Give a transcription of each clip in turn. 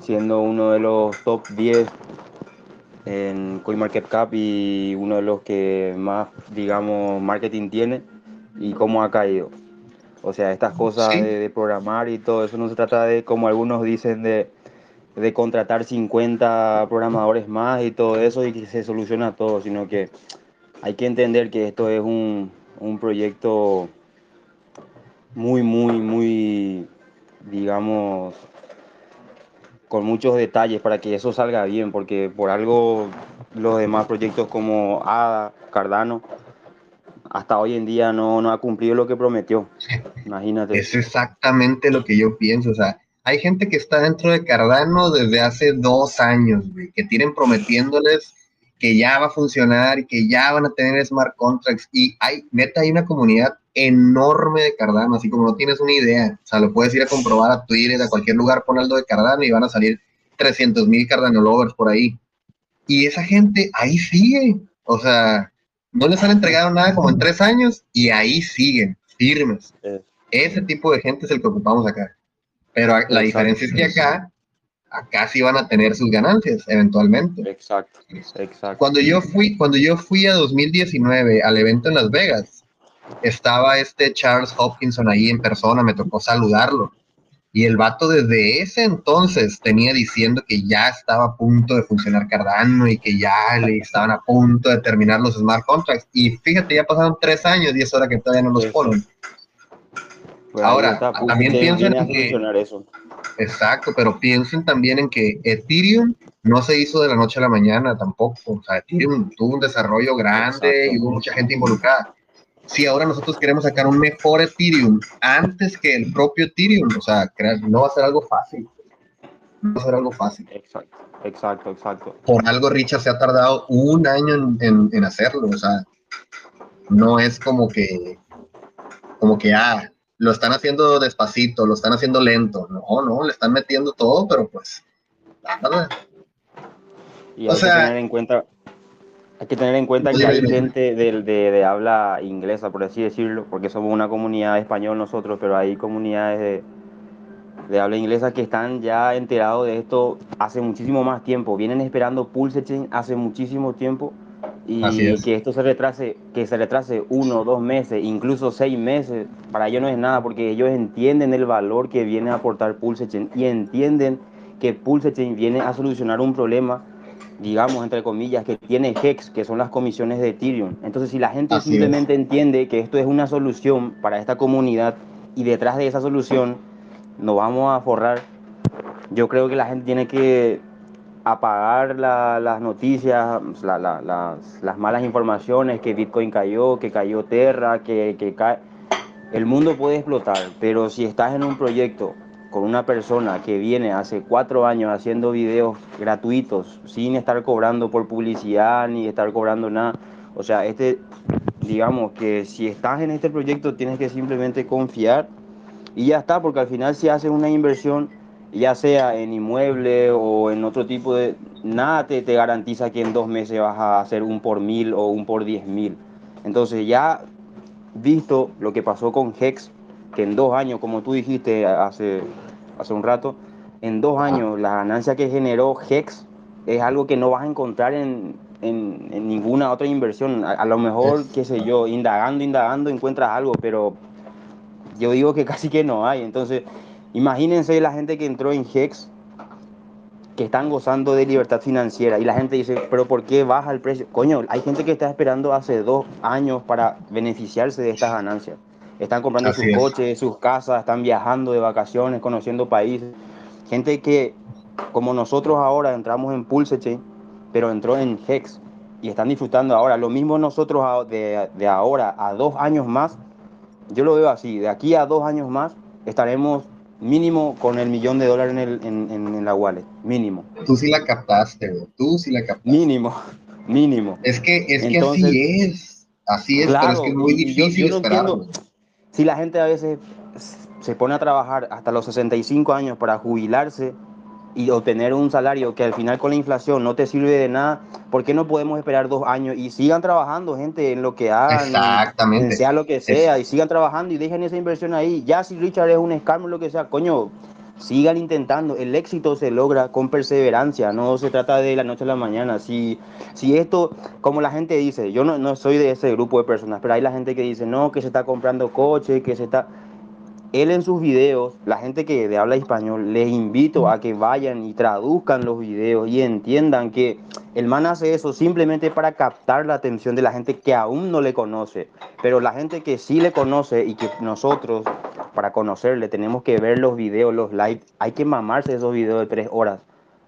siendo uno de los top 10 en CoinMarketCap y uno de los que más, digamos, marketing tiene y cómo ha caído. O sea, estas cosas Sí, de, de programar y todo eso no se trata de, como algunos dicen, de, de contratar 50 programadores más y todo eso y que se soluciona todo, sino que hay que entender que esto es un, un proyecto muy, muy, muy, digamos, con muchos detalles para que eso salga bien, porque por algo los demás proyectos como ADA, Cardano, hasta hoy en día no, no ha cumplido lo que prometió. Imagínate. es exactamente lo que yo pienso. O sea, hay gente que está dentro de Cardano desde hace dos años, güey, que tienen prometiéndoles que ya va a funcionar y que ya van a tener smart contracts. Y hay, neta, hay una comunidad enorme de Cardano, así como no tienes una idea. O sea, lo puedes ir a comprobar a Twitter, a cualquier lugar, pon algo de Cardano y van a salir 300 mil Cardano lovers por ahí. Y esa gente ahí sigue. O sea, no les han entregado nada como en tres años y ahí siguen, firmes. Eh, Ese tipo de gente es el que ocupamos acá. Pero la Exacto. diferencia es que acá, acá sí van a tener sus ganancias eventualmente. exacto, exacto. Cuando yo fui, cuando yo fui a 2019 al evento en Las Vegas, estaba este Charles Hopkinson ahí en persona, me tocó saludarlo. Y el vato desde ese entonces tenía diciendo que ya estaba a punto de funcionar Cardano y que ya le estaban a punto de terminar los smart contracts. Y fíjate, ya pasaron tres años y es hora que todavía no los ponen. Pues Ahora, está, también piensen en que- eso. Exacto, pero piensen también en que Ethereum no se hizo de la noche a la mañana tampoco. O sea, Ethereum tuvo un desarrollo grande Exacto. y hubo mucha gente involucrada. Si ahora nosotros queremos sacar un mejor Ethereum antes que el propio Ethereum, o sea, crear- no va a ser algo fácil. No va a ser algo fácil. Exacto, exacto, exacto. Por algo Richard se ha tardado un año en, en- en hacerlo. O sea, no es como que, como que, ah, lo están haciendo despacito, lo están haciendo lento. No, no, le están metiendo todo, pero pues, nada. Y O sea- que tener en cuenta, hay que tener en cuenta que hay gente del- de, de habla inglesa, por así decirlo, porque somos una comunidad de español nosotros, pero hay comunidades de, de habla inglesa que están ya enterados de esto hace muchísimo más tiempo. Vienen esperando Pulse Chain hace muchísimo tiempo y es. que esto se retrase, que se retrase uno, dos meses, incluso seis meses, para ellos no es nada, porque ellos entienden el valor que viene a aportar Pulse Chain y entienden que Pulse Chain viene a solucionar un problema, digamos, entre comillas, que tiene Hex, que son las comisiones de Ethereum. Entonces, si la gente Así simplemente entiende que esto es una solución para esta comunidad y detrás de esa solución nos vamos a forrar, yo creo que la gente tiene que apagar la- las noticias, la- la- las, las malas informaciones, que Bitcoin cayó, que cayó Terra, que, que cae. El mundo puede explotar, pero si estás en un proyecto con una persona que viene hace cuatro años haciendo videos gratuitos, sin estar cobrando por publicidad ni estar cobrando nada, o sea, este, digamos que si estás en este proyecto tienes que simplemente confiar y ya está, porque al final si haces una inversión, ya sea en inmueble o en otro tipo de... Nada te, te garantiza que en dos meses vas a hacer un por mil o un por diez mil. Entonces ya visto lo que pasó con Hex, que en dos años, como tú dijiste hace, hace un rato, en dos años la ganancia que generó Hex es algo que no vas a encontrar en, en- en ninguna otra inversión. A, a lo mejor, qué sé yo, indagando, indagando encuentras algo, pero yo digo que casi que no hay. Entonces, imagínense la gente que entró en Hex, que están gozando de libertad financiera, y la gente dice, pero ¿por qué baja el precio? Coño, hay gente que está esperando hace dos años para beneficiarse de estas ganancias. Están comprando Así sus es. coches, sus casas, están viajando de vacaciones, conociendo países. Gente que, como nosotros ahora, entramos en Pulse Chain, pero entró en Hex y están disfrutando ahora. Lo mismo nosotros de, de ahora a dos años más, yo lo veo así, de aquí a dos años más estaremos mínimo con el millón de dólares en, el- en- en- en la wallet, mínimo, Tú sí la captaste, güey. Tú sí la captaste. mínimo, mínimo. Es que, es que así es. Así es, pero es que es muy y yo- difícil yo no entiendo si la gente a veces se pone a trabajar hasta los 65 años para jubilarse y obtener un salario que al final con la inflación no te sirve de nada, ¿por qué no podemos esperar dos años y sigan trabajando, gente, en lo que hagan? Exactamente. sea lo que sea, y sigan trabajando y dejen esa inversión ahí. Ya si Richard es un scam o lo que sea, coño, sigan intentando. El éxito se logra con perseverancia, no se trata de la noche a la mañana. Si, si esto, como la gente dice, yo no, no soy de ese grupo de personas, pero hay la gente que dice, no, que se está comprando coche, que se está él en sus videos, la gente que habla español, les invito a que vayan y traduzcan los videos y entiendan que el man hace eso simplemente para captar la atención de la gente que aún no le conoce. Pero la gente que sí le conoce y que nosotros, para conocerle, tenemos que ver los videos, los live, hay que mamarse esos videos de tres horas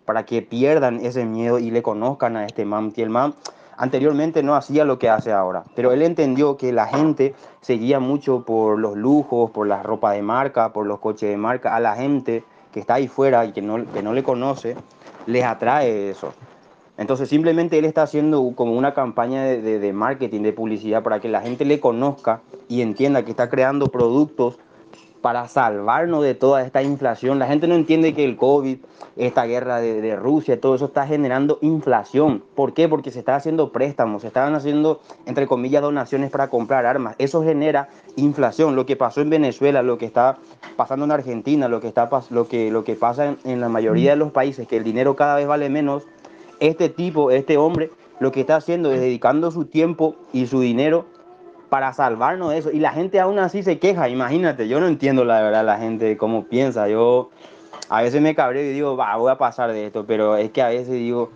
para que pierdan ese miedo y le conozcan a este man. Y el man anteriormente no hacía lo que hace ahora, pero él entendió que la gente seguía mucho por los lujos, por la ropa de marca, por los coches de marca, a la gente que está ahí fuera y que no, que no le conoce, les atrae eso. Entonces simplemente él está haciendo como una campaña de, de marketing, de publicidad, para que la gente le conozca y entienda que está creando productos para salvarnos de toda esta inflación. La gente no entiende que el COVID, esta guerra de, Rusia, todo eso está generando inflación. ¿Por qué? Porque se están haciendo préstamos, se estaban haciendo, entre comillas, donaciones para comprar armas. Eso genera inflación. Lo que pasó en Venezuela, lo que está pasando en Argentina, lo que, está, lo que, lo que pasa en, en la mayoría de los países, que el dinero cada vez vale menos, este tipo, este hombre, lo que está haciendo es dedicando su tiempo y su dinero para salvarnos de eso. Y la gente aún así se queja, imagínate, yo no entiendo la verdad la gente cómo piensa. Yo a veces me cabreo y digo, va, voy a pasar de esto, pero es que a veces digo,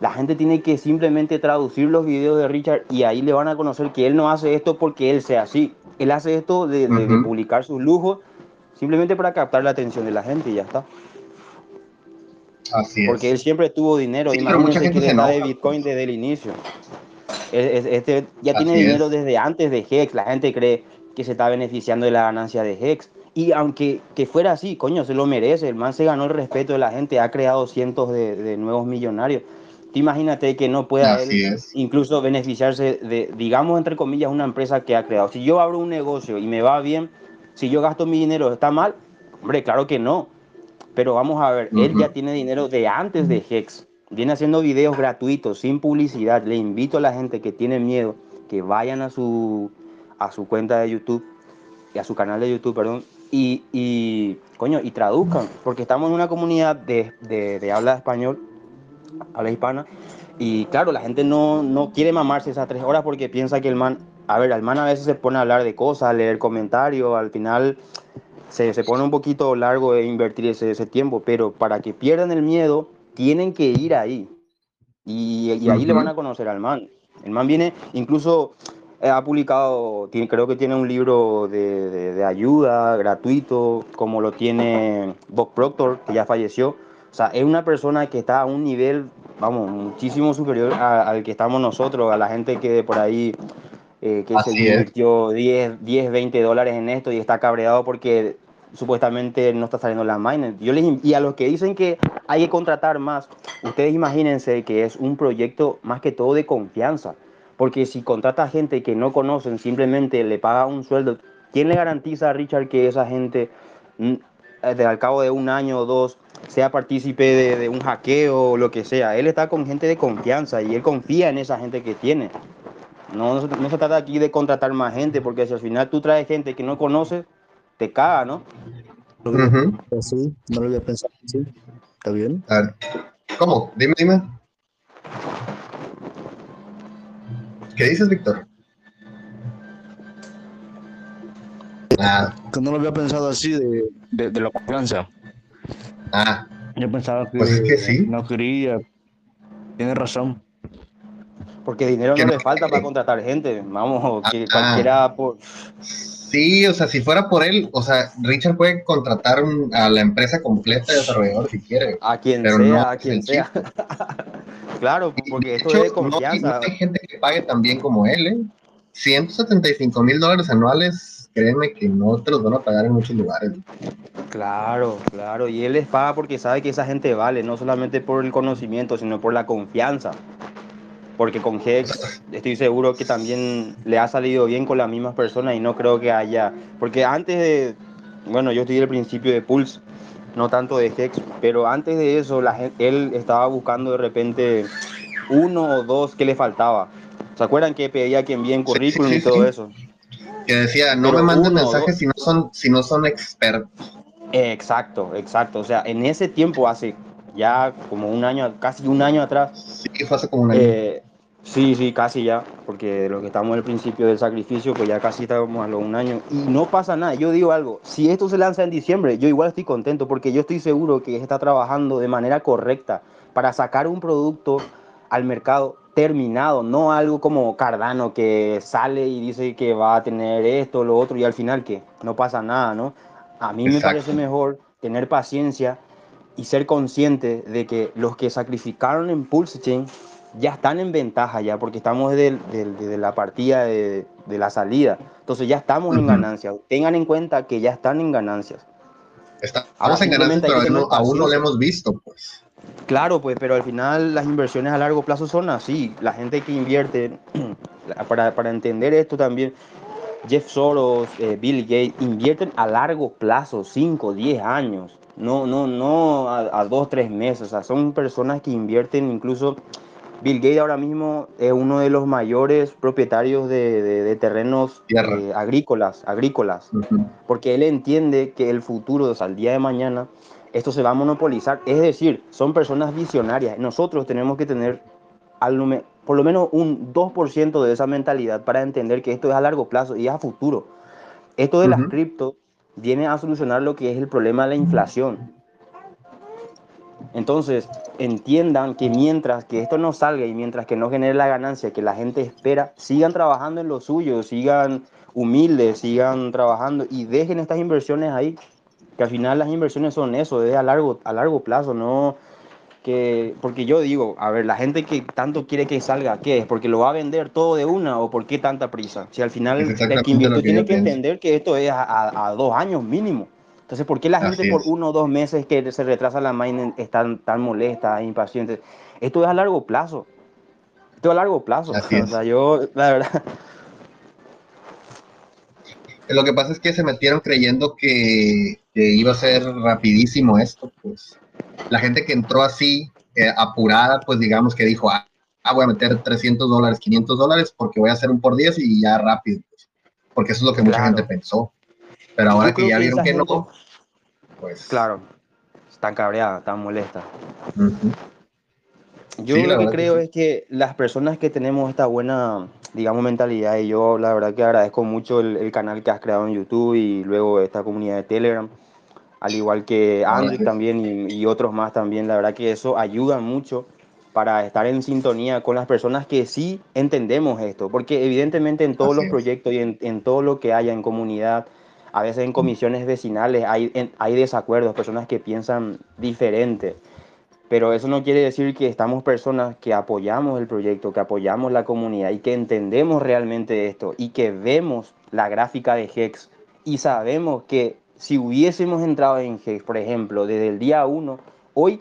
la gente tiene que simplemente traducir los videos de Richard y ahí le van a conocer que él no hace esto porque él sea así. Él hace esto de, de, uh -huh. de publicar sus lujos simplemente para captar la atención de la gente y ya está. Así porque él siempre tuvo dinero, Sí, imagínense que se le da de. Bitcoin desde el inicio. Es- es- Este ya Así tiene dinero es. desde antes de Hex, la gente cree que se está beneficiando de la ganancia de Hex. Y aunque que fuera así, coño, se lo merece, el man se ganó el respeto de la gente, ha creado cientos de, de nuevos millonarios. Tú imagínate que no pueda él incluso beneficiarse de, digamos, entre comillas, una empresa que ha creado. Si yo abro un negocio y me va bien, si yo gasto mi dinero, ¿está mal? Hombre, claro que no. Pero vamos a ver, él Ujú. ya tiene dinero de antes de Hex. Viene haciendo videos gratuitos, sin publicidad. Le invito a la gente que tiene miedo que vayan a su, a su cuenta de YouTube, a su canal de YouTube, perdón, y, y, coño, y traduzcan. Porque estamos en una comunidad de, de, de habla español, habla hispana, y claro, la gente no, no quiere mamarse esas tres horas porque piensa que el man, a ver, el man a veces se pone a hablar de cosas, a leer comentarios, al final se, se pone un poquito largo de invertir ese, ese tiempo, pero para que pierdan el miedo, tienen que ir ahí. Y, y ahí le van a conocer al man. El man viene, incluso eh, ha publicado, tiene- creo que tiene un libro de, de- de ayuda gratuito, como lo tiene Bob Proctor, que ya falleció. O sea, es una persona que está a un nivel, vamos, muchísimo superior a- al que estamos nosotros, a la gente que por ahí eh, que se Así es. invirtió 10, 10, 20 dólares en esto y está cabreado porque supuestamente no está saliendo la miner. Yo les, y a los que dicen que hay que contratar más, ustedes imagínense que es un proyecto más que todo de confianza. Porque si contrata gente que no conocen, simplemente le paga un sueldo, ¿quién le garantiza a Richard que esa gente, mm, eh, al cabo de un año o dos, sea partícipe de, de un hackeo o lo que sea? Él está con gente de confianza y él confía en esa gente que tiene. No, no se trata aquí de contratar más gente, porque si al final tú traes gente que no conoces, te caga, ¿no? Pensado así, no lo había pensado así. ¿Está bien? A ver. ¿Cómo? Dime, dime. ¿Qué dices, Víctor? Ah, Que no lo había pensado así de, de, de la confianza. ah, Yo pensaba que, Pues es que sí. no quería. Tienes razón. Porque dinero no no le falta quiere. para contratar gente. Vamos, que Ah. cualquiera por... sí, o sea, si fuera por él, o sea, Richard puede contratar un- a la empresa completa de desarrollador si quiere. a quien Pero sea, no a quien sea. claro, porque esto hecho, es de no, confianza. no hay gente que pague tan bien como él, ¿eh? 175 mil dólares anuales, créeme que no te los van a pagar en muchos lugares. Claro, claro. Y él les paga porque sabe que esa gente vale, no solamente por el conocimiento, sino por la confianza. Porque con Hex estoy seguro que también le ha salido bien con las mismas personas y no creo que haya. Porque antes de. Bueno, yo estoy al principio de Pulse, no tanto de Hex, pero antes de eso, la gente, él estaba buscando de repente uno o dos que le faltaba. ¿Se acuerdan que pedía que envíen Sí, currículum sí, y todo eso? Que decía, no Pero me manden mensajes si no son, si no son expertos. Exacto, exacto. O sea, en ese tiempo, hace ya como un año, casi un año atrás. Sí, fue hace como un año. Eh, sí, sí, casi ya, porque de lo que estamos al principio del sacrificio, pues ya casi estamos a los un año. Y no pasa nada. Yo digo algo, si esto se lanza en diciembre, yo igual estoy contento, porque yo estoy seguro que está trabajando de manera correcta para sacar un producto al mercado terminado, no algo como Cardano que sale y dice que va a tener esto, lo otro, y al final que no pasa nada, ¿no? A mí me parece mejor tener paciencia y ser consciente de que los que sacrificaron en Pulse Chain ya están en ventaja ya, porque estamos desde, la partida de, la salida. Entonces ya estamos en ganancias. Tengan en cuenta que ya están en ganancias. Estamos en ganancias, pero aún no lo hemos visto, pues. Claro, pues, pero al final las inversiones a largo plazo son así. La gente que invierte, para, para entender esto también, Jeff Soros, eh, Bill Gates, invierten a largo plazo, 5, 10 años, no, no, no a, 2, 3 meses. O sea, son personas que invierten incluso... Bill Gates ahora mismo es uno de los mayores propietarios de, de, terrenos eh, agrícolas, agrícolas porque él entiende que el futuro, o sea, el día de mañana, esto se va a monopolizar. Es decir, son personas visionarias. Nosotros tenemos que tener al, por lo menos un 2% de esa mentalidad para entender que esto es a largo plazo y es a futuro. Esto de las cripto viene a solucionar lo que es el problema de la inflación. Entonces, entiendan que mientras que esto no salga y mientras que no genere la ganancia que la gente espera, sigan trabajando en lo suyo, sigan humildes, sigan trabajando y dejen estas inversiones ahí, que al final las inversiones son eso, es a largo, a largo plazo, no que, porque yo digo, a ver, la gente que tanto quiere que salga, ¿qué es? ¿Porque lo va a vender todo de una o por qué tanta prisa? Si al final el que invierte tiene que entender que esto es a, dos años mínimo. Entonces, ¿por qué la gente por uno o dos meses que se retrasa la mining está tan molesta, impaciente? Esto es a largo plazo. Esto es a largo plazo. o sea, yo, la verdad. Lo que pasa es que se metieron creyendo que, que iba a ser rapidísimo esto, pues la gente que entró así, eh, apurada, pues digamos que dijo, ah, ah voy a meter 300 dólares, 500 dólares porque voy a hacer un por 10 y ya rápido, pues, porque eso es lo que mucha gente pensó. Pero ahora que ya vieron que no, pues... Claro, están cabreadas, están molestas. Yo lo que creo es que las personas que tenemos esta buena, digamos, mentalidad, y yo la verdad que agradezco mucho el, el canal que has creado en YouTube y luego esta comunidad de Telegram, al igual que Andrew también y, otros más también. La verdad que eso ayuda mucho para estar en sintonía con las personas que sí entendemos esto, porque evidentemente en todos los proyectos y en, todo lo que haya en comunidad, a veces en comisiones vecinales hay, hay desacuerdos, personas que piensan diferente, pero eso no quiere decir que estamos personas que apoyamos el proyecto, que apoyamos la comunidad y que entendemos realmente esto y que vemos la gráfica de Hex y sabemos que si hubiésemos entrado en Hex, por ejemplo, desde el día 1, hoy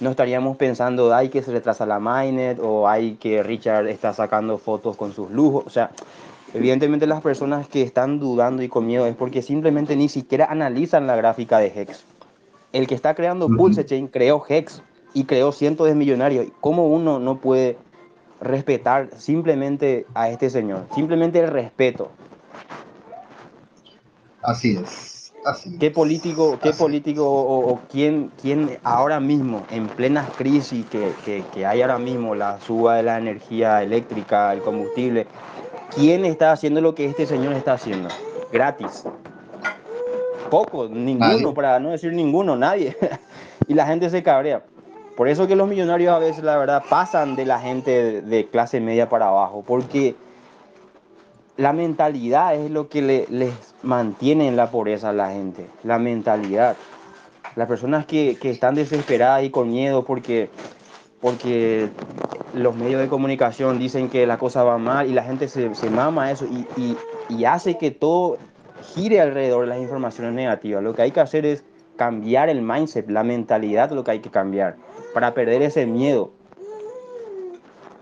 no estaríamos pensando, hay que se retrasa la mainnet o hay que Richard está sacando fotos con sus lujos. O sea, evidentemente las personas que están dudando y con miedo es porque simplemente ni siquiera analizan la gráfica de Hex. El que está creando Pulse Chain creó Hex y creó cientos de millonarios. ¿Cómo uno no puede respetar simplemente a este señor? Simplemente el respeto. Así es. ¿Qué político, qué político o, quién, quién, ahora mismo, en plena crisis que, que, hay ahora mismo, la suba de la energía eléctrica, el combustible, quién está haciendo lo que este señor está haciendo? Gratis. Poco, ninguno, para no decir ninguno, nadie. y la gente se cabrea. Por eso que los millonarios a veces, la verdad, pasan de la gente de clase media para abajo, porque la mentalidad es lo que le, les mantiene en la pobreza a la gente, la mentalidad. Las personas que, están desesperadas y con miedo porque, porque los medios de comunicación dicen que la cosa va mal y la gente se, mama eso y, y hace que todo gire alrededor de las informaciones negativas. Lo que hay que hacer es cambiar el mindset, la mentalidad, lo que hay que cambiar para perder ese miedo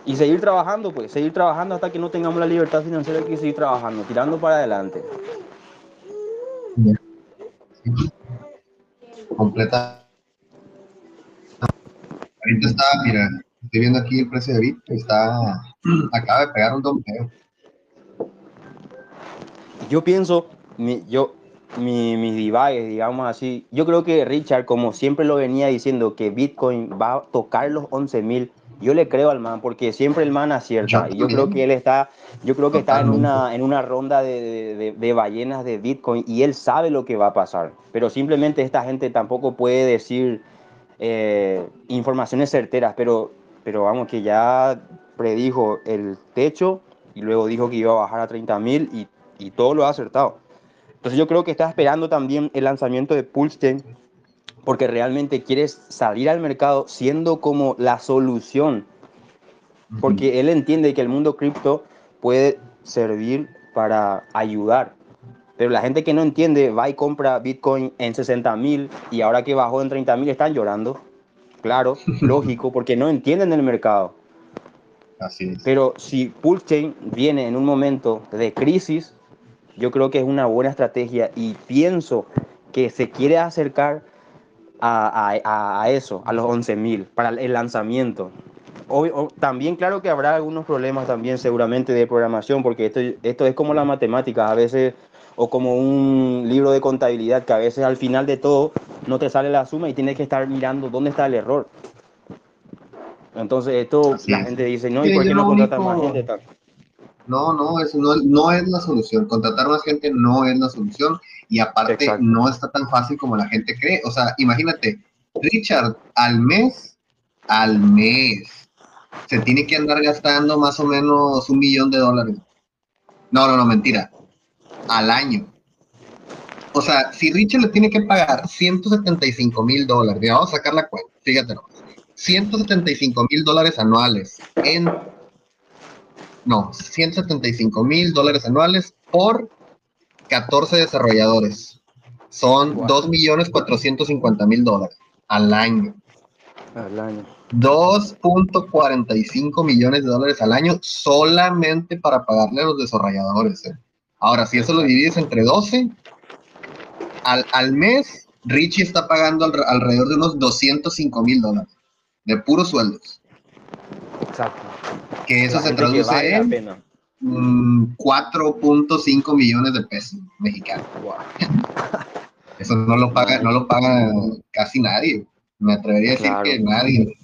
y seguir trabajando, pues, seguir trabajando hasta que no tengamos la libertad financiera hay que seguir trabajando, tirando para adelante. Completa. Ahorita está, mira, estoy viendo aquí el precio de Bit, está, acaba de pegar un dompeo. Yo pienso, yo mi, mis devices, digamos así. Yo creo que Richard, como siempre lo venía diciendo, que Bitcoin va a tocar los 11.000, yo le creo al man, porque siempre el man acierta. Yo y yo creo que él está, yo creo que está en una, en una ronda de- de- de ballenas de Bitcoin y él sabe lo que va a pasar. Pero simplemente esta gente tampoco puede decir eh, informaciones certeras, pero, pero vamos, que ya predijo el techo y luego dijo que iba a bajar a 30.000 y, y todo lo ha acertado. Entonces yo creo que está esperando también el lanzamiento de Pulsechain porque realmente quieres salir al mercado siendo como la solución, porque él entiende que el mundo cripto puede servir para ayudar. Pero la gente que no entiende va y compra Bitcoin en 60 mil y ahora que bajó en 30 mil están llorando. Claro, lógico, porque no entienden el mercado. Así es. Pero si Pulsechain viene en un momento de crisis, yo creo que es una buena estrategia y pienso que se quiere acercar a, a- a- eso, a los 11.000 para el lanzamiento. Obvio- también claro que habrá algunos problemas también seguramente de programación, porque esto, esto es como las matemáticas, a veces, o como un libro de contabilidad, que a veces al final de todo no te sale la suma y tienes que estar mirando dónde está el error. Entonces esto Así la es. gente dice, no, ¿y por qué no más gente? Tal? No, no, eso no, no es la solución. Contratar más gente no es la solución y aparte Exacto. no está tan fácil como la gente cree. O sea, imagínate, Richard al mes, al mes, se tiene que andar gastando más o menos un millón de dólares. No, no, no, mentira. Al año. O sea, si Richard le tiene que pagar 175 mil dólares, mira, vamos a sacar la cuenta, fíjate nomás. 175 mil dólares anuales en no, 175 mil dólares anuales por 14 desarrolladores. Son Wow. 2 millones 450 mil dólares al año. Al año. 2.45 millones de dólares al año solamente para pagarle a los desarrolladores. ¿eh? Ahora, si eso lo divides entre 12, al, al mes, Richie está pagando alre- alrededor de unos 205 mil dólares de puros sueldos. Exacto. Que eso La se traduce vale en pena. mm, 4.5 millones de pesos mexicanos. Wow. Eso no lo paga, no lo paga casi nadie. Me atrevería a decir Claro. que nadie.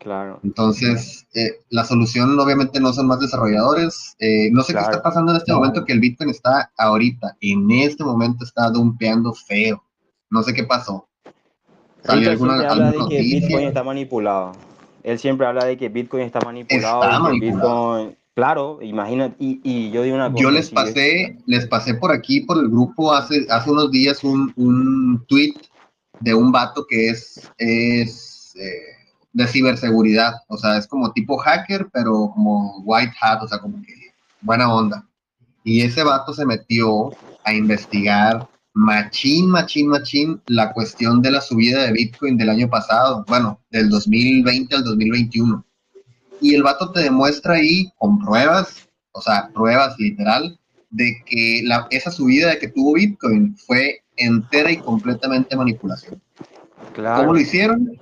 Claro. Entonces, eh, la solución obviamente no son más desarrolladores. Eh, no sé Claro. qué está pasando en este momento, que el Bitcoin está ahorita, en este momento está dumpeando feo. No sé qué pasó. ¿Salió alguna, habla de que noticia? Bitcoin está manipulado. Él siempre habla de que Bitcoin está manipulado. Está manipulado. Bitcoin, claro, imagina, y, y yo digo una cosa. Yo les pasé, les pasé por aquí, por el grupo, hace, hace unos días un, un tweet de un vato que es, es eh, de ciberseguridad. O sea, es como tipo hacker, pero como white hat, o sea, como que buena onda. Y ese vato se metió a investigar machín, machín, machín la cuestión de la subida de Bitcoin del año pasado, bueno, del 2020 al 2021. Y el vato te demuestra ahí con pruebas, o sea, pruebas literal, de que la, esa subida de que tuvo Bitcoin fue entera y completamente manipulación. Claro. ¿Cómo lo hicieron?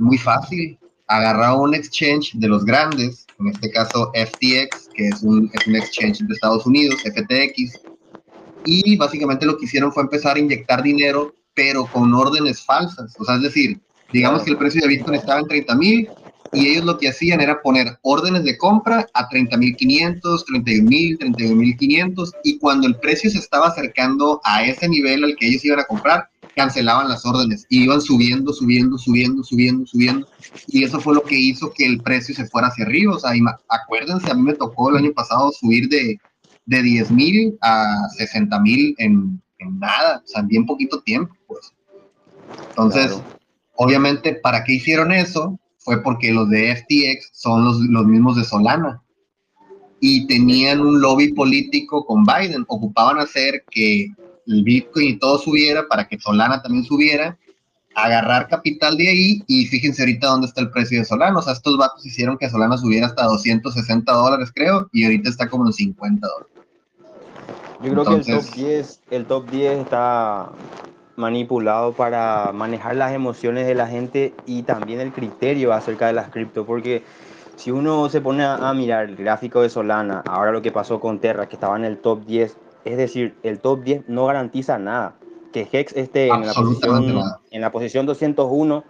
Muy fácil. Agarraron un exchange de los grandes, en este caso FTX, que es un, es un exchange de Estados Unidos, FTX, y básicamente lo que hicieron fue empezar a inyectar dinero, pero con órdenes falsas. O sea, es decir, digamos que el precio de Bitcoin estaba en 30 mil y ellos lo que hacían era poner órdenes de compra a 30.500, 31.000, 31.500 y cuando el precio se estaba acercando a ese nivel al que ellos iban a comprar, cancelaban las órdenes y iban subiendo, subiendo, subiendo, subiendo, subiendo y eso fue lo que hizo que el precio se fuera hacia arriba. O sea, acuérdense, a mí me tocó el año pasado subir de, de 10.000 a 60.000 en, en nada, o sea, en bien poquito tiempo, pues. Entonces, Claro. obviamente, ¿para qué hicieron eso? Fue porque los de FTX son los, los mismos de Solana. Y tenían un lobby político con Biden. Ocupaban hacer que el Bitcoin y todo subiera para que Solana también subiera. Agarrar capital de ahí y fíjense ahorita dónde está el precio de Solana. O sea, estos vatos hicieron que Solana subiera hasta 260 dólares, creo, y ahorita está como en 50 dólares. Yo creo que el top 10, el top 10 está manipulado para manejar las emociones de la gente y también el criterio acerca de las cripto, porque si uno se pone a, a mirar el gráfico de Solana, ahora lo que pasó con Terra, que estaba en el top 10, Es decir, el top 10 no garantiza nada. Que Hex esté en la, posición, en la posición 201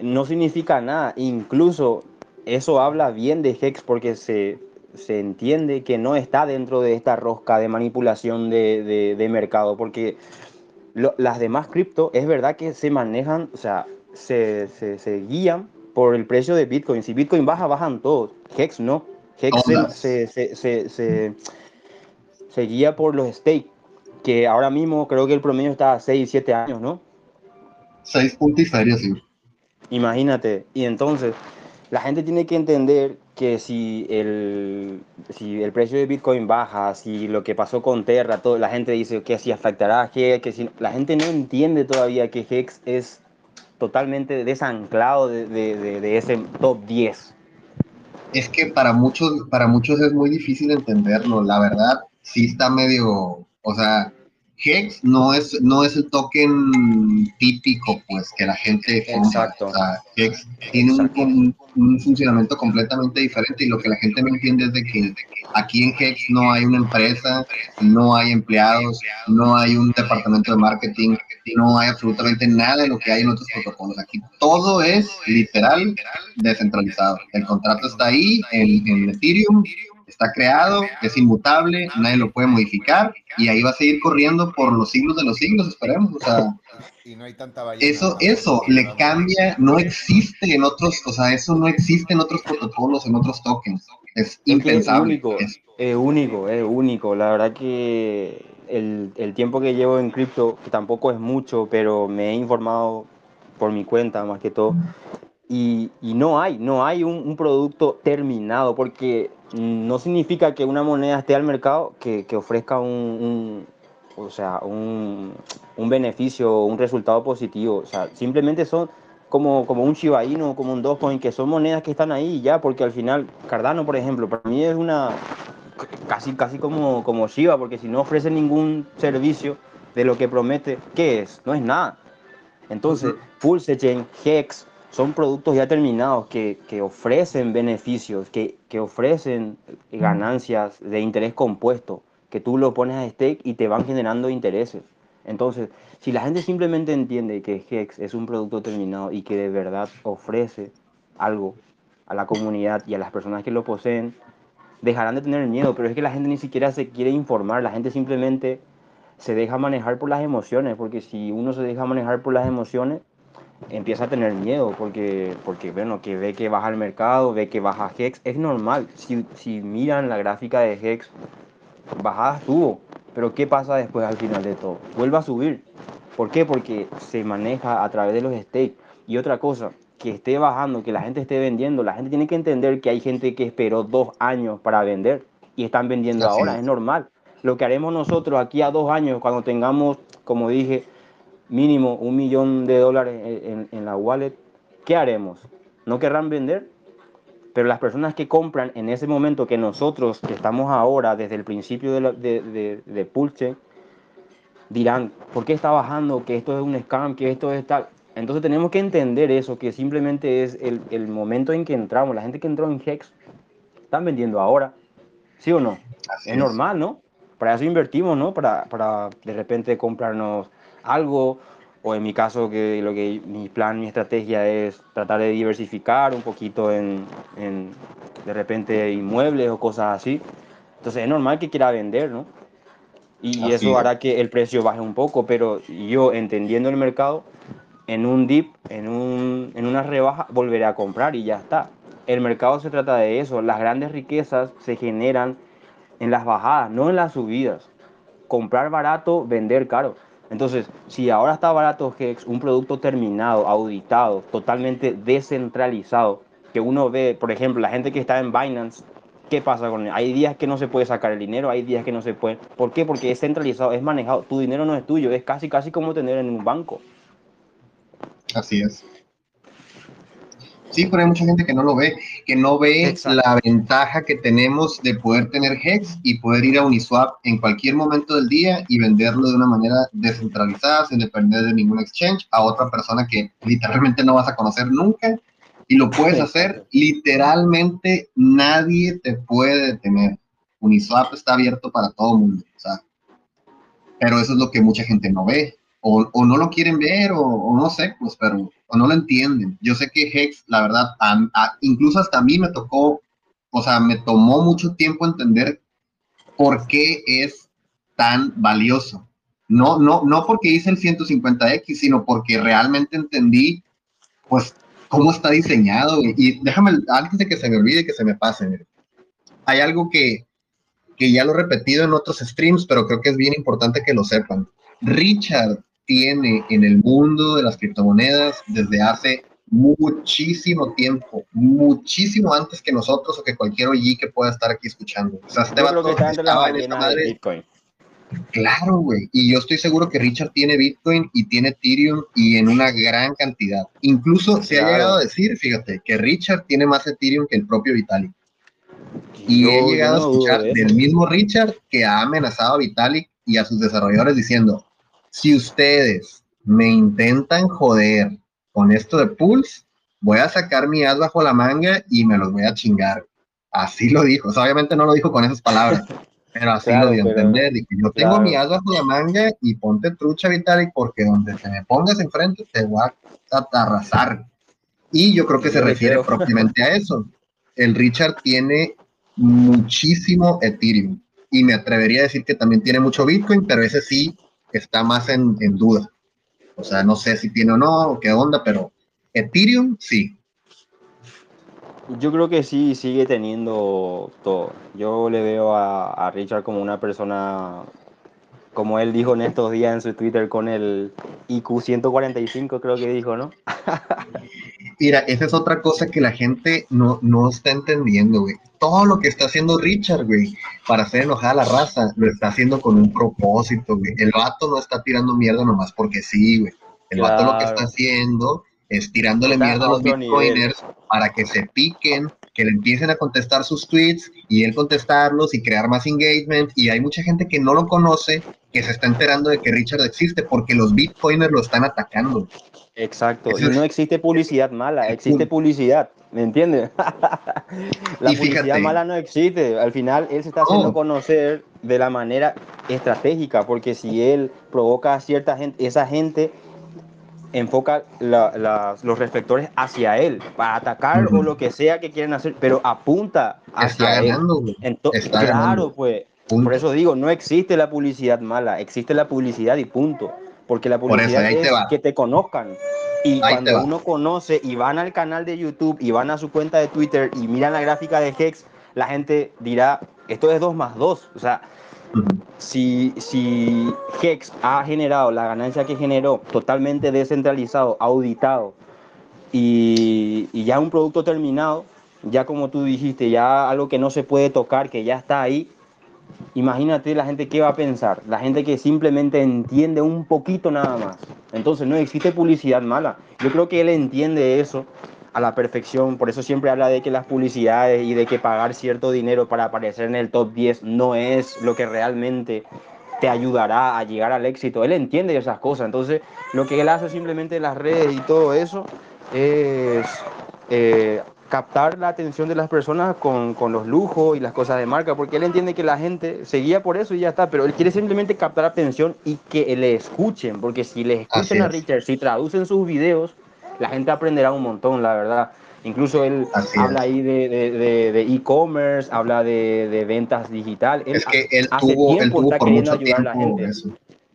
no significa nada. Incluso eso habla bien de Hex porque se, se entiende que no está dentro de esta rosca de manipulación de, de, mercado. Porque las demás cripto es verdad que se manejan, o sea, se, se, se, guían por el precio de Bitcoin. Si Bitcoin baja, bajan todos. Hex no. Hex se, se, se, guía por los stakes, que ahora mismo creo que el promedio está a 6, 7 años, ¿no? 6 puntos y feria, sí. Imagínate. Y entonces, la gente tiene que entender que si el, si el precio de Bitcoin baja, si lo que pasó con Terra, todo, la gente dice que si afectará Hex, que si, la gente no entiende todavía que Hex es totalmente desanclado de, de, de, ese top 10. Es que para muchos, para muchos es muy difícil entenderlo, la verdad, sí está medio, o sea, Hex no es, no es el token típico, pues, que la gente compra. O sea, Hex tiene un, un, funcionamiento completamente diferente y lo que la gente no entiende es de que aquí en Hex no hay una empresa, no hay empleados, no hay un departamento de marketing, no hay absolutamente nada de lo que hay en otros protocolos. Aquí todo es literal descentralizado. El contrato está ahí en, en Ethereum está creado, es inmutable, nadie lo puede modificar y ahí va a seguir corriendo por los siglos de los siglos, esperemos. O sea, eso, eso le cambia, no existe en otros, o sea, eso no existe en otros protocolos, en otros tokens. Es impensable. Es único, es único, es único. La verdad que el, el tiempo que llevo en cripto, que tampoco es mucho, pero me he informado por mi cuenta más que todo. Y, y no hay, no hay un, un producto terminado, porque no significa que una moneda esté al mercado que, que ofrezca un, un, o sea, un, un beneficio, un resultado positivo. O sea, simplemente son como, como un Shiba Inu, como un Dogecoin, que son monedas que están ahí ya, porque al final Cardano, por ejemplo, para mí es una casi, casi como, como Shiba, porque si no ofrece ningún servicio de lo que promete, ¿qué es? No es nada. Entonces, Pulse Chain, Hex, son productos ya terminados que, que ofrecen beneficios, que, que, ofrecen ganancias de interés compuesto, que tú lo pones a stake y te van generando intereses. Entonces, si la gente simplemente entiende que Hex es un producto terminado y que de verdad ofrece algo a la comunidad y a las personas que lo poseen, dejarán de tener miedo, pero es que la gente ni siquiera se quiere informar, la gente simplemente se deja manejar por las emociones, porque si uno se deja manejar por las emociones, empieza a tener miedo porque, porque bueno, que ve que baja el mercado, ve que baja Hex, es normal. Si, si miran la gráfica de Hex, bajada estuvo, pero ¿qué pasa después al final de todo? Vuelve a subir. ¿Por qué? Porque se maneja a través de los stakes. Y otra cosa, que esté bajando, que la gente esté vendiendo, la gente tiene que entender que hay gente que esperó dos años para vender y están vendiendo ahora, es. es normal. Lo que haremos nosotros aquí a dos años, cuando tengamos, como dije, mínimo un millón de dólares en, en, la wallet, ¿qué haremos? ¿No querrán vender? Pero las personas que compran en ese momento que nosotros, que estamos ahora desde el principio de, la, de, de, de Pulse, dirán, ¿por qué está bajando? Que esto es un scam, que esto es tal. Entonces tenemos que entender eso, que simplemente es el, el momento en que entramos. La gente que entró en Hex están vendiendo ahora, ¿sí o no? Es, es normal, ¿no? Para eso invertimos, ¿no? Para, para de repente comprarnos algo, o en mi caso que lo que mi plan, mi estrategia es tratar de diversificar un poquito en, en de repente inmuebles o cosas así. Entonces es normal que quiera vender, ¿no? Y así eso es. hará que el precio baje un poco, pero yo entendiendo el mercado, en un dip, en, un, en una rebaja, volveré a comprar y ya está. El mercado se trata de eso, las grandes riquezas se generan en las bajadas, no en las subidas. Comprar barato, vender caro. Entonces, si ahora está barato Hex, un producto terminado, auditado, totalmente descentralizado, que uno ve, por ejemplo, la gente que está en Binance, ¿qué pasa con él? Hay días que no se puede sacar el dinero, hay días que no se puede. ¿Por qué? Porque es centralizado, es manejado. Tu dinero no es tuyo, es casi, casi como tener en un banco. Así es. Sí, pero hay mucha gente que no lo ve, que no ve Exacto. la ventaja que tenemos de poder tener Hex y poder ir a Uniswap en cualquier momento del día y venderlo de una manera descentralizada, sin depender de ningún exchange, a otra persona que literalmente no vas a conocer nunca y lo puedes hacer literalmente nadie te puede detener. Uniswap está abierto para todo el mundo. Sea, pero eso es lo que mucha gente no ve, o, o no lo quieren ver, o, o, no sé, pues, pero, o no lo entienden. Yo sé que Hex, la verdad, a, a, incluso hasta a mí me tocó, o sea, me tomó mucho tiempo entender por qué es tan valioso. No, no, no porque hice el 150X, sino porque realmente entendí, pues, cómo está diseñado. Y déjame, antes de que se me olvide, que se me pase, hay algo que, que ya lo he repetido en otros streams, pero creo que es bien importante que lo sepan. Richard tiene en el mundo de las criptomonedas desde hace muchísimo tiempo, muchísimo antes que nosotros o que cualquier OG que pueda estar aquí escuchando. O sea, este la estaba en esta madre Bitcoin. Claro, güey. Y yo estoy seguro que Richard tiene Bitcoin y tiene Ethereum y en una gran cantidad. Incluso se ha llegado a decir, fíjate, que Richard tiene más Ethereum que el propio Vitalik. Y he llegado no a escuchar del mismo Richard que ha amenazado a Vitalik y a sus desarrolladores diciendo, si ustedes me intentan joder con esto de Pulse, voy a sacar mi as bajo la manga y me los voy a chingar. Así lo dijo. O sea, obviamente no lo dijo con esas palabras, pero así Claro, lo dio a entender. Dijo, yo tengo claro. mi as bajo la manga y ponte trucha, Vitalik, porque donde te me pongas enfrente te voy a arrasar. Y yo creo que se Yo refiere propiamente a eso. El Richard tiene muchísimo Ethereum y me atrevería a decir que también tiene mucho Bitcoin, pero ese sí está más en, en duda. O sea, no sé si tiene o no, o qué onda, pero Ethereum sí. Yo creo que sí, sigue teniendo todo. Yo le veo a, a Richard como una persona, como él dijo en estos días en su Twitter, con el IQ 145, creo que dijo, ¿no? Mira, esa es otra cosa que la gente no, no está entendiendo, güey. Todo lo que está haciendo Richard, güey, para hacer enojar a la raza, lo está haciendo con un propósito, güey. El vato no está tirando mierda nomás porque sí, güey. El vato lo que Claro. está haciendo es tirándole Está mierda a los bitcoiners para que se piquen, que le empiecen a contestar sus tweets y él contestarlos y crear más engagement. Y hay mucha gente que no lo conoce, que se está enterando de que Richard existe porque los bitcoiners lo están atacando. Exacto. Ese Y es- no existe publicidad mala, existe publicidad, ¿me entiendes? La Y publicidad fíjate. mala no existe. Al final él se está haciendo No. conocer de la manera estratégica, porque si él provoca a cierta gente, esa gente enfoca la- los reflectores hacia él para atacar o lo que sea que quieren hacer, pero apunta Está hacia él. ganando, güey. Ento- Está claro, ganando. pues. Punto. Por eso digo, no existe la publicidad mala, existe la publicidad y punto. Porque la eso, publicidad te es va. que te conozcan. Y Ahí te cuando uno conoce y van al canal de YouTube y van a su cuenta de Twitter y miran la gráfica de Hex, la gente dirá, esto es 2 más 2. O sea, Si, si Hex ha generado la ganancia que generó totalmente descentralizado, auditado y, y ya un producto terminado, ya como tú dijiste, ya algo que no se puede tocar, que ya está ahí, imagínate la gente que va a pensar, la gente que simplemente entiende un poquito nada más. Entonces no existe publicidad mala. Yo creo que él entiende eso a la perfección, por eso siempre habla de que las publicidades y de que pagar cierto dinero para aparecer en el top 10 no es lo que realmente te ayudará a llegar al éxito. Él entiende esas cosas, entonces lo que él hace simplemente en las redes y todo eso es eh, captar la atención de las personas con, con los lujos y las cosas de marca, porque él entiende que la gente se guía por eso y ya está, pero él quiere simplemente captar atención y que le escuchen, porque si le escuchan a. Richard, si traducen sus videos, la gente aprenderá un montón, la verdad. Incluso él Así habla es. ahí de de- de- de e-commerce, habla de, de ventas digital. Él Es que él hace tuvo, él tuvo está por queriendo mucho ayudar a la tiempo gente. eso.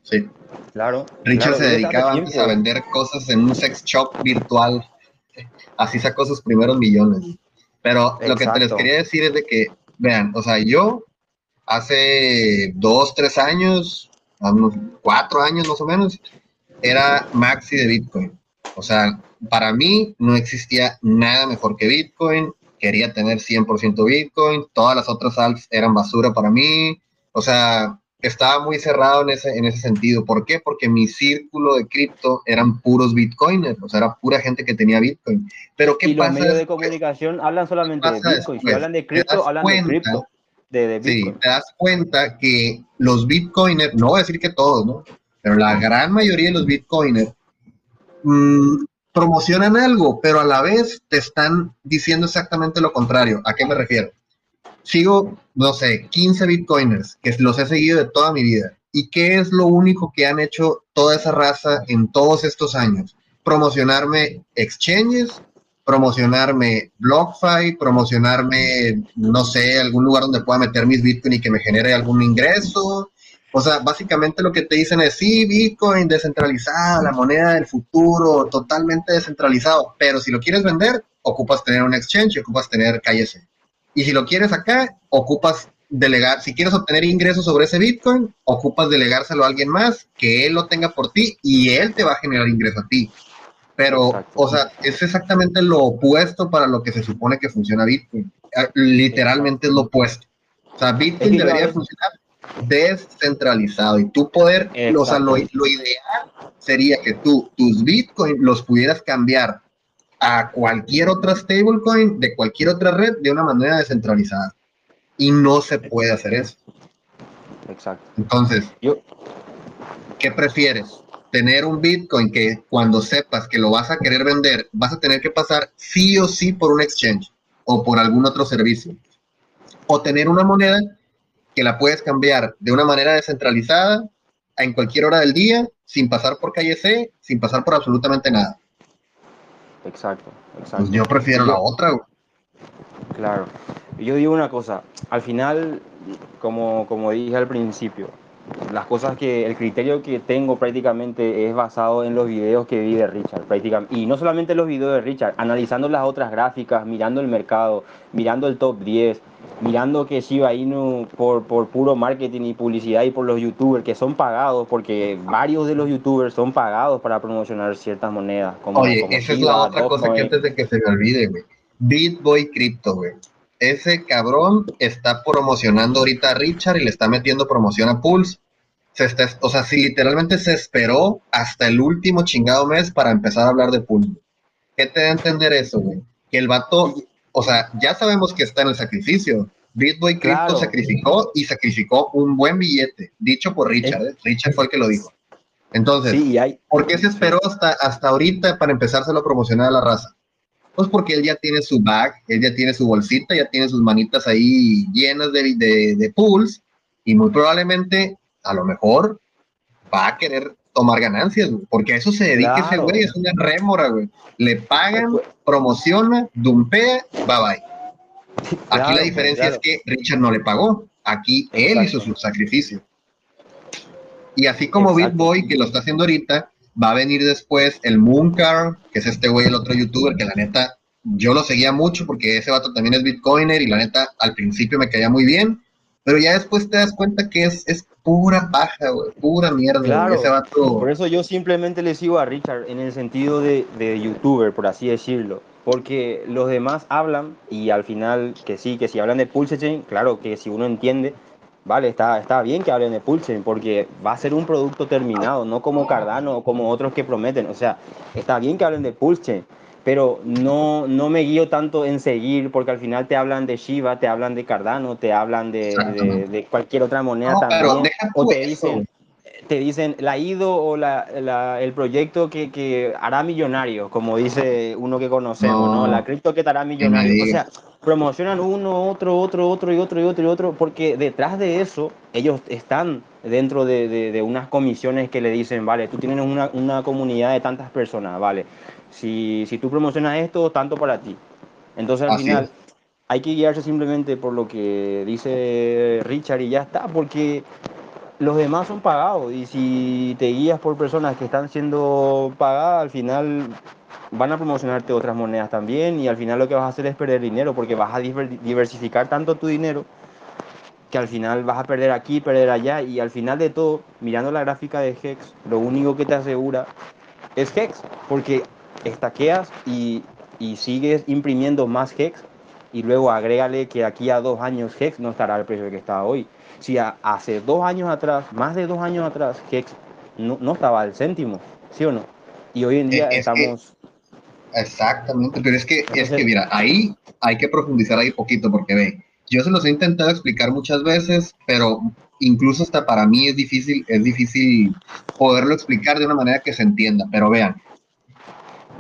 Sí. Claro. Richard claro, se dedicaba antes a vender cosas en un sex shop virtual. Así sacó sus primeros millones. Pero lo que te les quería decir es de que, vean, o sea, yo hace dos, tres años, unos cuatro años más o menos, era maxi de Bitcoin. O sea, para mí no existía nada mejor que Bitcoin. Quería tener 100% Bitcoin. Todas las otras alts eran basura para mí. O sea, estaba muy cerrado en ese, en ese sentido. ¿Por qué? Porque mi círculo de cripto eran puros bitcoiners, o sea, era pura gente que tenía bitcoin. Pero ¿qué y los pasa? medios de después? comunicación hablan solamente de Bitcoin. Si hablan de ¿Te cripto, hablan cuenta? de cripto. De, de Sí, te das cuenta que los bitcoiners, no voy a decir que todos, ¿no? Pero la gran mayoría de los bitcoiners mm, promocionan algo, pero a la vez te están diciendo exactamente lo contrario. ¿A qué me refiero? Sigo, no sé, 15 bitcoiners que los he seguido de toda mi vida ¿Y qué es lo único que han hecho toda esa raza en todos estos años? Promocionarme exchanges, promocionarme BlockFi, promocionarme, no sé, algún lugar donde pueda meter mis Bitcoin y que me genere algún ingreso. O sea, básicamente lo que te dicen es, sí, Bitcoin descentralizado, la moneda del futuro, totalmente descentralizado, pero si lo quieres vender, ocupas tener un exchange, ocupas tener KYC. Y si lo quieres acá, ocupas delegar, si quieres obtener ingresos sobre ese Bitcoin, ocupas delegárselo a alguien más, que él lo tenga por ti y él te va a generar ingreso a ti. Pero, o sea, es exactamente lo opuesto para lo que se supone que funciona Bitcoin. Ah, literalmente es lo opuesto. O sea, Bitcoin debería funcionar descentralizado y tu poder, o sea, lo, lo, ideal sería que tú tus Bitcoin los pudieras cambiar a cualquier otra stablecoin de cualquier otra red de una manera descentralizada. Y no se puede hacer eso. Exacto. Entonces, Yo... ¿qué prefieres? tener un Bitcoin que cuando sepas que lo vas a querer vender, vas a tener que pasar sí o sí por un exchange o por algún otro servicio. O tener una moneda que la puedes cambiar de una manera descentralizada en cualquier hora del día, sin pasar por calle C, sin pasar por absolutamente nada. Exacto, exacto. Pues yo prefiero la otra. Claro. Yo digo una cosa, al final, como, como dije al principio, las cosas que, el criterio que tengo prácticamente es basado en los videos que vi de Richard, prácticamente. Y no solamente los videos de Richard, analizando las otras gráficas, mirando el mercado, mirando el top 10, mirando que Shiba Inu por, por puro marketing y publicidad y por los youtubers que son pagados, porque varios de los youtubers son pagados para promocionar ciertas monedas. Como, Oye, esa es la otra cosa que antes de que se me olvide, güey. Bitboy Crypto, güey ese cabrón está promocionando ahorita a Richard y le está metiendo promoción a Pulse. Se está, o sea, si literalmente se esperó hasta el último chingado mes para empezar a hablar de Pulse. ¿Qué te da a entender eso, güey? Que el vato, o sea, ya sabemos que está en el sacrificio. Bitboy Crypto sacrificó y sacrificó un buen billete, dicho por Richard. ¿eh? Richard fue el que lo dijo. Entonces, ¿por qué se esperó hasta, hasta ahorita para empezárselo a promocionar a la raza? Pues porque él ya tiene su bag, él ya tiene su bolsita, ya tiene sus manitas ahí llenas de, de, de pools y muy probablemente, a lo mejor, va a querer tomar ganancias, porque a eso se dedica ese güey, es una rémora, güey. Le pagan, pues, pues. promociona, dumpea, bye bye. Aquí la diferencia es que Richard no le pagó, aquí él hizo su sacrificio. Y así como BitBoy, que lo está haciendo ahorita, Va a venir después el Mooncar, que es este güey, el otro youtuber, que la neta yo lo seguía mucho porque ese vato también es bitcoiner y la neta al principio me caía muy bien, pero ya después te das cuenta que es, es pura paja, güey, pura mierda. ese vato... Por eso yo simplemente le sigo a Richard en el sentido de, de youtuber, por así decirlo. Porque los demás hablan y al final que sí, que si hablan de Pulse Chain, claro que si uno entiende, Vale, está, está bien que hablen de Pulse porque va a ser un producto terminado, no como Cardano o como otros que prometen. O sea, está bien que hablen de Pulse, pero no, no me guío tanto en seguir porque al final te hablan de Shiba, te hablan de Cardano, te hablan de, de, cualquier otra moneda también. O te dicen, te dicen la IDO o la, el proyecto que, que, hará millonario, como dice uno que conocemos, ¿no? La cripto que te hará millonario. O sea, promocionan uno, otro, otro, otro y otro y otro y otro, porque detrás de eso ellos están dentro de, de, unas comisiones que le dicen, vale, tú tienes una, una comunidad de tantas personas, vale, si, si, tú promocionas esto, tanto para ti. Entonces al final hay que guiarse simplemente por lo que dice Richard y ya está, porque los demás son pagados. Y si te guías por personas que están siendo pagadas, al final van a promocionarte otras monedas también. Y al final lo que vas a hacer es perder dinero porque vas a diversificar tanto tu dinero que al final vas a perder aquí, perder allá. Y al final de todo, mirando la gráfica de Hex, lo único que te asegura es Hex porque estaqueas y, y sigues imprimiendo más Hex y luego agrégale que aquí a dos años Hex no estará al precio que está hoy. Si hace dos años atrás, más de dos años atrás, Hex no, no estaba al céntimo, ¿sí o no? Y hoy en día estamos... exactamente, pero es que, es que, mira, ahí hay que profundizar ahí poquito porque ve, yo se los he intentado explicar muchas veces, pero incluso hasta para mí es difícil, es difícil poderlo explicar de una manera que se entienda, pero vean,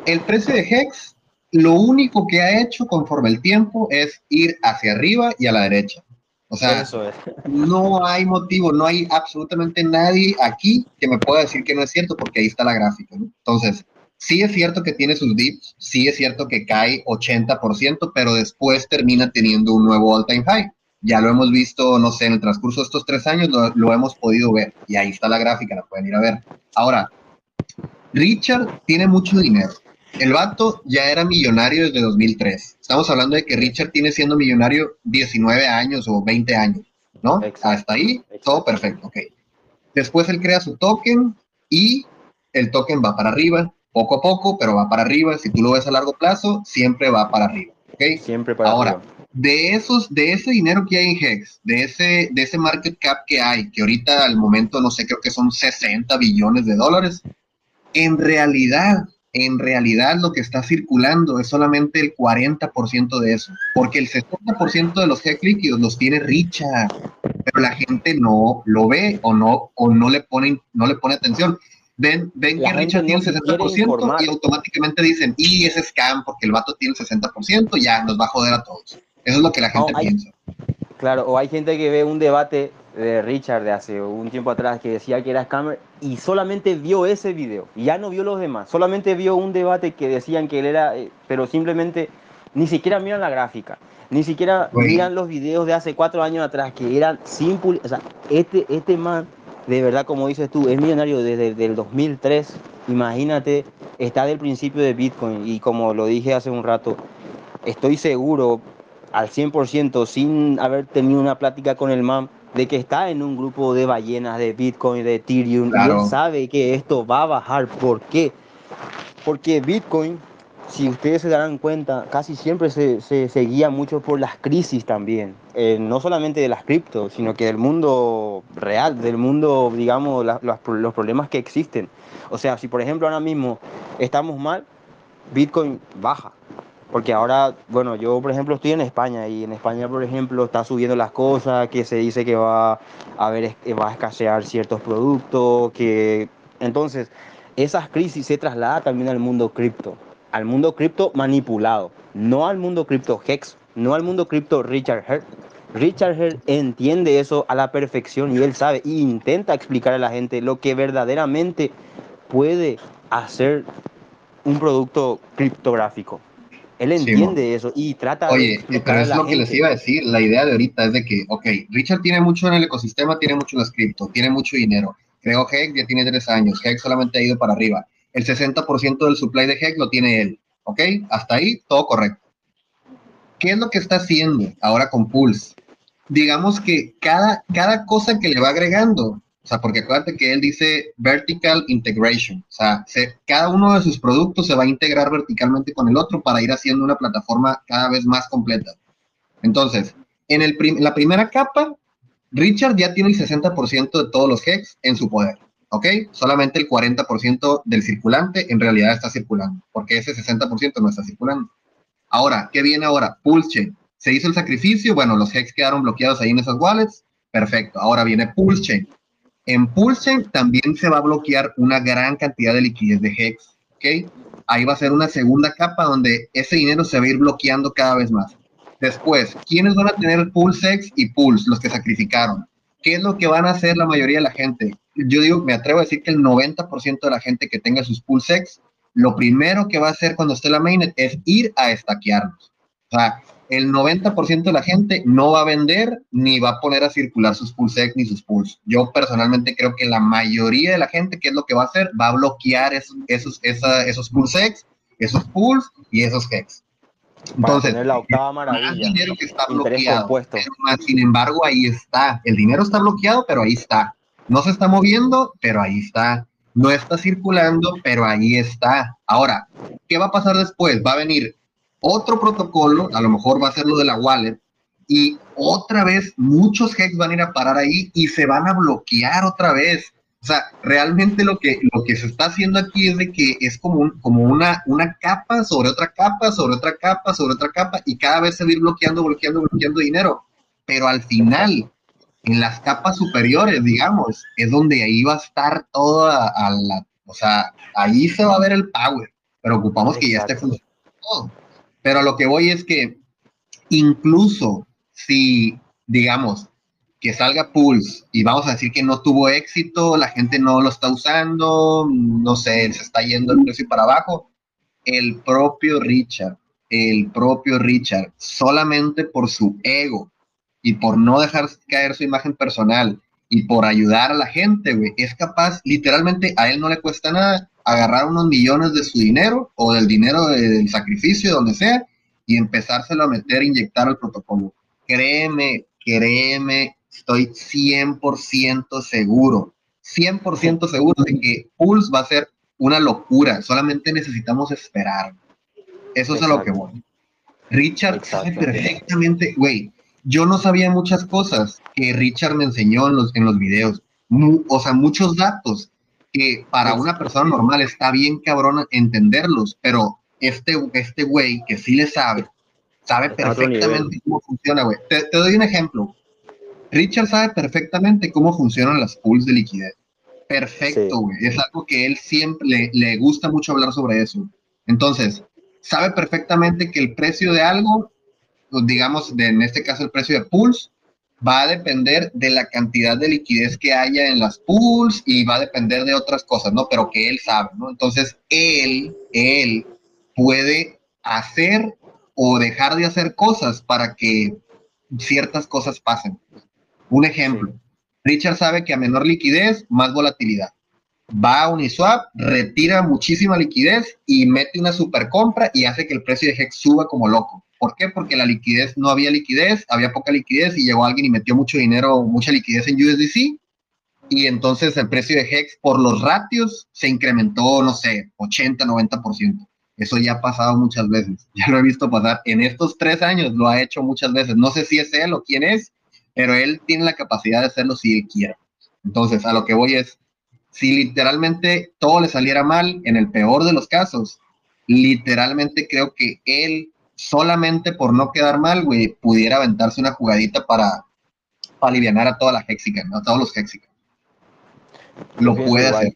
el precio de Hex, lo único que ha hecho conforme el tiempo es ir hacia arriba y a la derecha. O sea, Eso es. no hay motivo, no hay absolutamente nadie aquí que me pueda decir que no es cierto, porque ahí está la gráfica. ¿no? Entonces, sí es cierto que tiene sus dips, sí es cierto que cae 80%, pero después termina teniendo un nuevo all-time high. Ya lo hemos visto, no sé, en el transcurso de estos tres años lo, lo hemos podido ver. Y ahí está la gráfica, la pueden ir a ver. Ahora, Richard tiene mucho dinero. El vato ya era millonario desde 2003. Estamos hablando de que Richard tiene siendo millonario 19 años o 20 años, ¿no? Exacto. Hasta ahí, todo perfecto, ok. Después él crea su token y el token va para arriba, poco a poco, pero va para arriba. Si tú lo ves a largo plazo, siempre va para arriba, ¿ok? Siempre para Ahora, arriba. de esos, de ese dinero que hay en Hex, de ese, de ese market cap que hay, que ahorita al momento no sé, creo que son 60 billones de dólares, en realidad, en realidad lo que está circulando es solamente el 40% de eso, porque el 60% de los Hex líquidos los tiene Richard, pero la gente no lo ve o no, o no le pone, no le pone atención. Ven, ven La que Richard no tiene el quiere 60% informar. y automáticamente dicen, y ese scam porque el vato tiene el 60%, ya nos va a joder a todos. Eso es lo que la gente No, hay- piensa. Claro, o hay gente que ve un debate de Richard de hace un tiempo atrás que decía que era scammer y solamente vio ese video, ya no vio los demás, solamente vio un debate que decían que él era, eh, pero simplemente ni siquiera miran la gráfica, ni siquiera miran los videos de hace cuatro años atrás que eran simple, o sea, este, este man, de verdad, como dices tú, es millonario desde el 2003, imagínate, está del principio de Bitcoin y como lo dije hace un rato, estoy seguro al 100% sin haber tenido una plática con el man de que está en un grupo de ballenas de Bitcoin, de Ethereum, y Claro. él sabe que esto va a bajar. ¿Por qué? Porque Bitcoin, si ustedes se darán cuenta, casi siempre se, se, se guía mucho por las crisis también. Eh, no solamente de las criptos, sino que del mundo real, del mundo, digamos, la- los, los problemas que existen. O sea, si por ejemplo ahora mismo estamos mal, Bitcoin baja. Porque ahora, bueno, yo por ejemplo estoy en España y en España, por ejemplo, está subiendo las cosas, que se dice que va a haber, va a escasear ciertos productos, que entonces esas crisis se trasladan también al mundo cripto, al mundo cripto manipulado, no al mundo cripto Hex, no al mundo cripto Richard Hertz. Richard Hertz entiende eso a la perfección y él sabe y intenta explicar a la gente lo que verdaderamente puede hacer un producto criptográfico. Él Sí, entiende eso y trata de Oye, explicar pero es lo que les gente. iba a decir. La idea de ahorita es de que, ok, Richard tiene mucho en el ecosistema, tiene mucho en las cripto, tiene mucho dinero. Creo Hex ya tiene tres años. Hex solamente ha ido para arriba. El 60% del supply de Hex lo tiene él. Ok, hasta ahí todo correcto. ¿Qué es lo que está haciendo ahora con Pulse? Digamos que cada, cada cosa que le va agregando, o sea, porque acuérdate que él dice vertical integration, o sea, se- cada uno de sus productos se va a integrar verticalmente con el otro para ir haciendo una plataforma cada vez más completa. Entonces, en el prim- la primera capa, Richard ya tiene el 60% de todos los hex en su poder, ¿ok? Solamente el 40% del circulante en realidad está circulando, porque ese 60% no está circulando. Ahora, ¿qué viene ahora? Pulse Chain. Se hizo el sacrificio, bueno, los hex quedaron bloqueados ahí en esas wallets, perfecto. Ahora viene Pulse Chain. En Pulse Chain también se va a bloquear una gran cantidad de liquidez de hex, ¿ok? Ahí va a ser una segunda capa donde ese dinero se va a ir bloqueando cada vez más. Después, ¿quiénes van a tener PulseX y Pulse? Los que sacrificaron. ¿Qué es lo que van a hacer la mayoría de la gente? Yo digo, me atrevo a decir que el 90% de la gente que tenga sus PulseX, lo primero que va a hacer cuando esté la mainnet es ir a estaquearnos. O sea, el 90% de la gente no va a vender ni va a poner a circular sus PulseX ni sus Pulse. Yo personalmente creo que la mayoría de la gente, ¿qué es lo que va a hacer? Va a bloquear esos, esos, esa- esos PulseX, esos Pulse y esos Hex. Entonces, tener la octava más maravilla. dinero que está bloqueado. Pero más, sin embargo, ahí está. El dinero está bloqueado, pero ahí está. No se está moviendo, pero ahí está. No está circulando, pero ahí está. Ahora, ¿qué va a pasar después? Va a venir otro protocolo, a lo mejor va a ser lo de la wallet, y otra vez muchos hex van a ir a parar ahí y se van a bloquear otra vez. O sea, realmente lo que, lo que se está haciendo aquí es de que es como, un- como una, una capa sobre otra capa, sobre otra capa, sobre otra capa, y cada vez se va a ir bloqueando, bloqueando, bloqueando dinero. Pero al final, en las capas superiores, digamos, es donde ahí va a estar toda a la, o sea, ahí se va a ver el power, pero ocupamos que ya esté Exacto. funcionando todo. Pero lo que voy es que incluso si digamos, que salga Pulse y vamos a decir que no tuvo éxito, la gente no lo está usando, no sé, se está yendo el precio para abajo, el propio Richard, el propio Richard, solamente por su ego y por no dejar caer su imagen personal y por ayudar a la gente, güey, es capaz, literalmente a él no le cuesta nada agarrar unos millones de su dinero o del dinero del sacrificio, donde sea, y empezárselo a meter, inyectar al protocolo. Créeme, créeme, estoy 100% seguro, 100% seguro de que Pulse va a ser una locura, solamente necesitamos esperar. Eso es a lo que voy. Richard sabe perfectamente, güey, yo no sabía muchas cosas que Richard me enseñó en los, en los videos, o sea, muchos datos que para una persona normal está bien cabrón entenderlos, pero este, este güey que sí le sabe, sabe perfectamente cómo funciona, güey. Te, doy un ejemplo. Richard sabe perfectamente cómo funcionan las pools de liquidez. Perfecto, güey. Es algo que él siempre le, le gusta mucho hablar sobre eso. Entonces, sabe perfectamente que el precio de algo, digamos, de, en este caso el precio de pools, va a depender de la cantidad de liquidez que haya en las pools y va a depender de otras cosas, ¿no? Pero que él sabe, ¿no? Entonces, él, él puede hacer o dejar de hacer cosas para que ciertas cosas pasen. Un ejemplo, Richard sabe que a menor liquidez, más volatilidad. Va a Uniswap, retira muchísima liquidez y mete una super compra y hace que el precio de Hex suba como loco. ¿Por qué? Porque la liquidez, no había liquidez, había poca liquidez y llegó alguien y metió mucho dinero, mucha liquidez en USDC y entonces el precio de Hex por los ratios se incrementó, no sé, 80, 90%. Eso ya ha pasado muchas veces, ya lo he visto pasar. En estos tres años lo ha hecho muchas veces. No sé si es él o quién es, pero él tiene la capacidad de hacerlo si él quiere. Entonces, a lo que voy es, si literalmente todo le saliera mal, en el peor de los casos, literalmente creo que él, solamente por no quedar mal, güey, pudiera aventarse una jugadita para, para aliviar a toda la Hexican, a todos los Hexican. Lo puede hacer.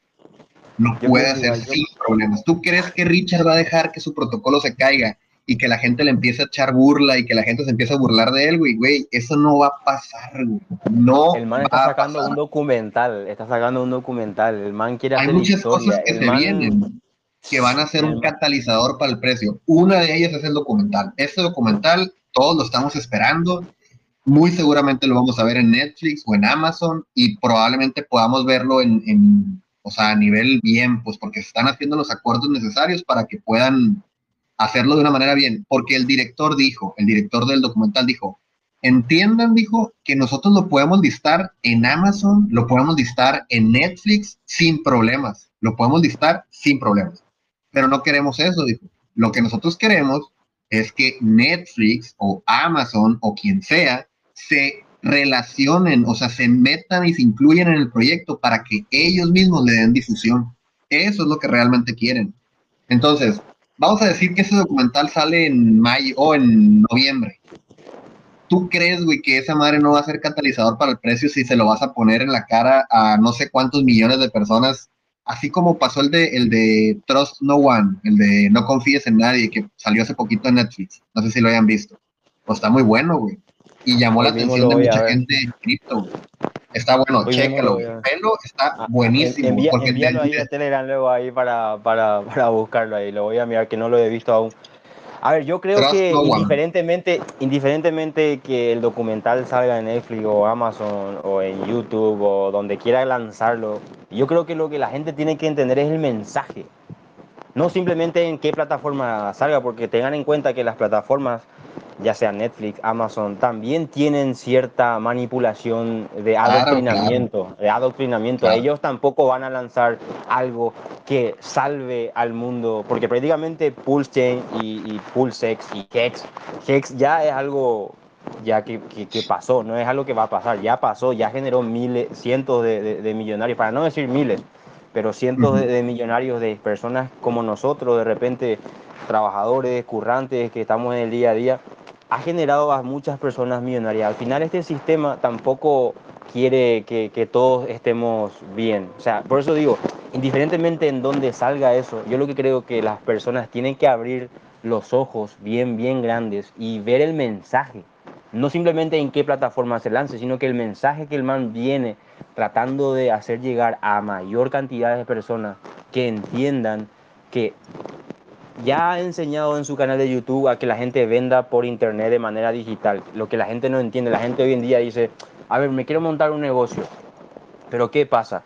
Lo puede hacer sin problemas. ¿Tú crees que Richard va a dejar que su protocolo se caiga y que la gente le empiece a echar burla y que la gente se empiece a burlar de él, güey? Güey, eso no va a pasar, güey. No. El man está sacando un documental, está sacando un documental. El man quiere hacer Hay muchas cosas que se vienen que van a ser un catalizador para el precio. Una de ellas es el documental. Este documental todos lo estamos esperando. Muy seguramente lo vamos a ver en Netflix o en Amazon y probablemente podamos verlo en o sea, a nivel bien, pues porque se están haciendo los acuerdos necesarios para que puedan hacerlo de una manera bien, porque el director dijo, el director del documental dijo, entiendan, dijo, que nosotros lo podemos listar en Amazon, lo podemos listar en Netflix sin problemas, lo podemos listar sin problemas, pero no queremos eso, dijo. Lo que nosotros queremos es que Netflix o Amazon o quien sea se relacionen, o sea, se metan y se incluyen en el proyecto para que ellos mismos le den difusión. Eso es lo que realmente quieren. Entonces, vamos a decir que ese documental sale en mayo o en noviembre. ¿Tú crees, güey, que esa madre no va a ser catalizador para el precio si se lo vas a poner en la cara a no sé cuántos millones de personas? Así como pasó el de, el de Trust No One, el de No confíes en nadie, que salió hace poquito en Netflix. No sé si lo hayan visto. Pues está muy bueno, güey y llamó la atención de mucha gente en cripto. Está bueno, chécalo. Pelo está ah, buenísimo. Envía, porque envíalo ahí a Telegram luego ahí para, para, para, buscarlo ahí. Lo voy a mirar que no lo he visto aún. A ver, yo creo que indiferentemente, indiferentemente que el documental salga en Netflix o Amazon o en YouTube o donde quiera lanzarlo, yo creo que lo que la gente tiene que entender es el mensaje. No simplemente en qué plataforma salga, porque tengan en cuenta que las plataformas ya sea Netflix, Amazon, también tienen cierta manipulación de adoctrinamiento, de adoctrinamiento. Ellos tampoco van a lanzar algo que salve al mundo, porque prácticamente PulseChain y, y PulseX y Hex, Hex ya es algo ya que, que, pasó, no es algo que va a pasar, ya pasó, ya generó miles, cientos de, de, millonarios, para no decir miles, pero cientos de, millonarios de personas como nosotros, de repente trabajadores, currantes, que estamos en el día a día, ha generado a muchas personas millonarias. Al final este sistema tampoco quiere que, que, todos estemos bien. O sea, por eso digo, indiferentemente en dónde salga eso, yo lo que creo que las personas tienen que abrir los ojos bien, bien grandes y ver el mensaje. No simplemente en qué plataforma se lance, sino que el mensaje que el man viene tratando de hacer llegar a mayor cantidad de personas que entiendan que ya ha enseñado en su canal de YouTube a que la gente venda por internet de manera digital. Lo que la gente no entiende, la gente hoy en día dice, a ver, me quiero montar un negocio, pero ¿qué pasa?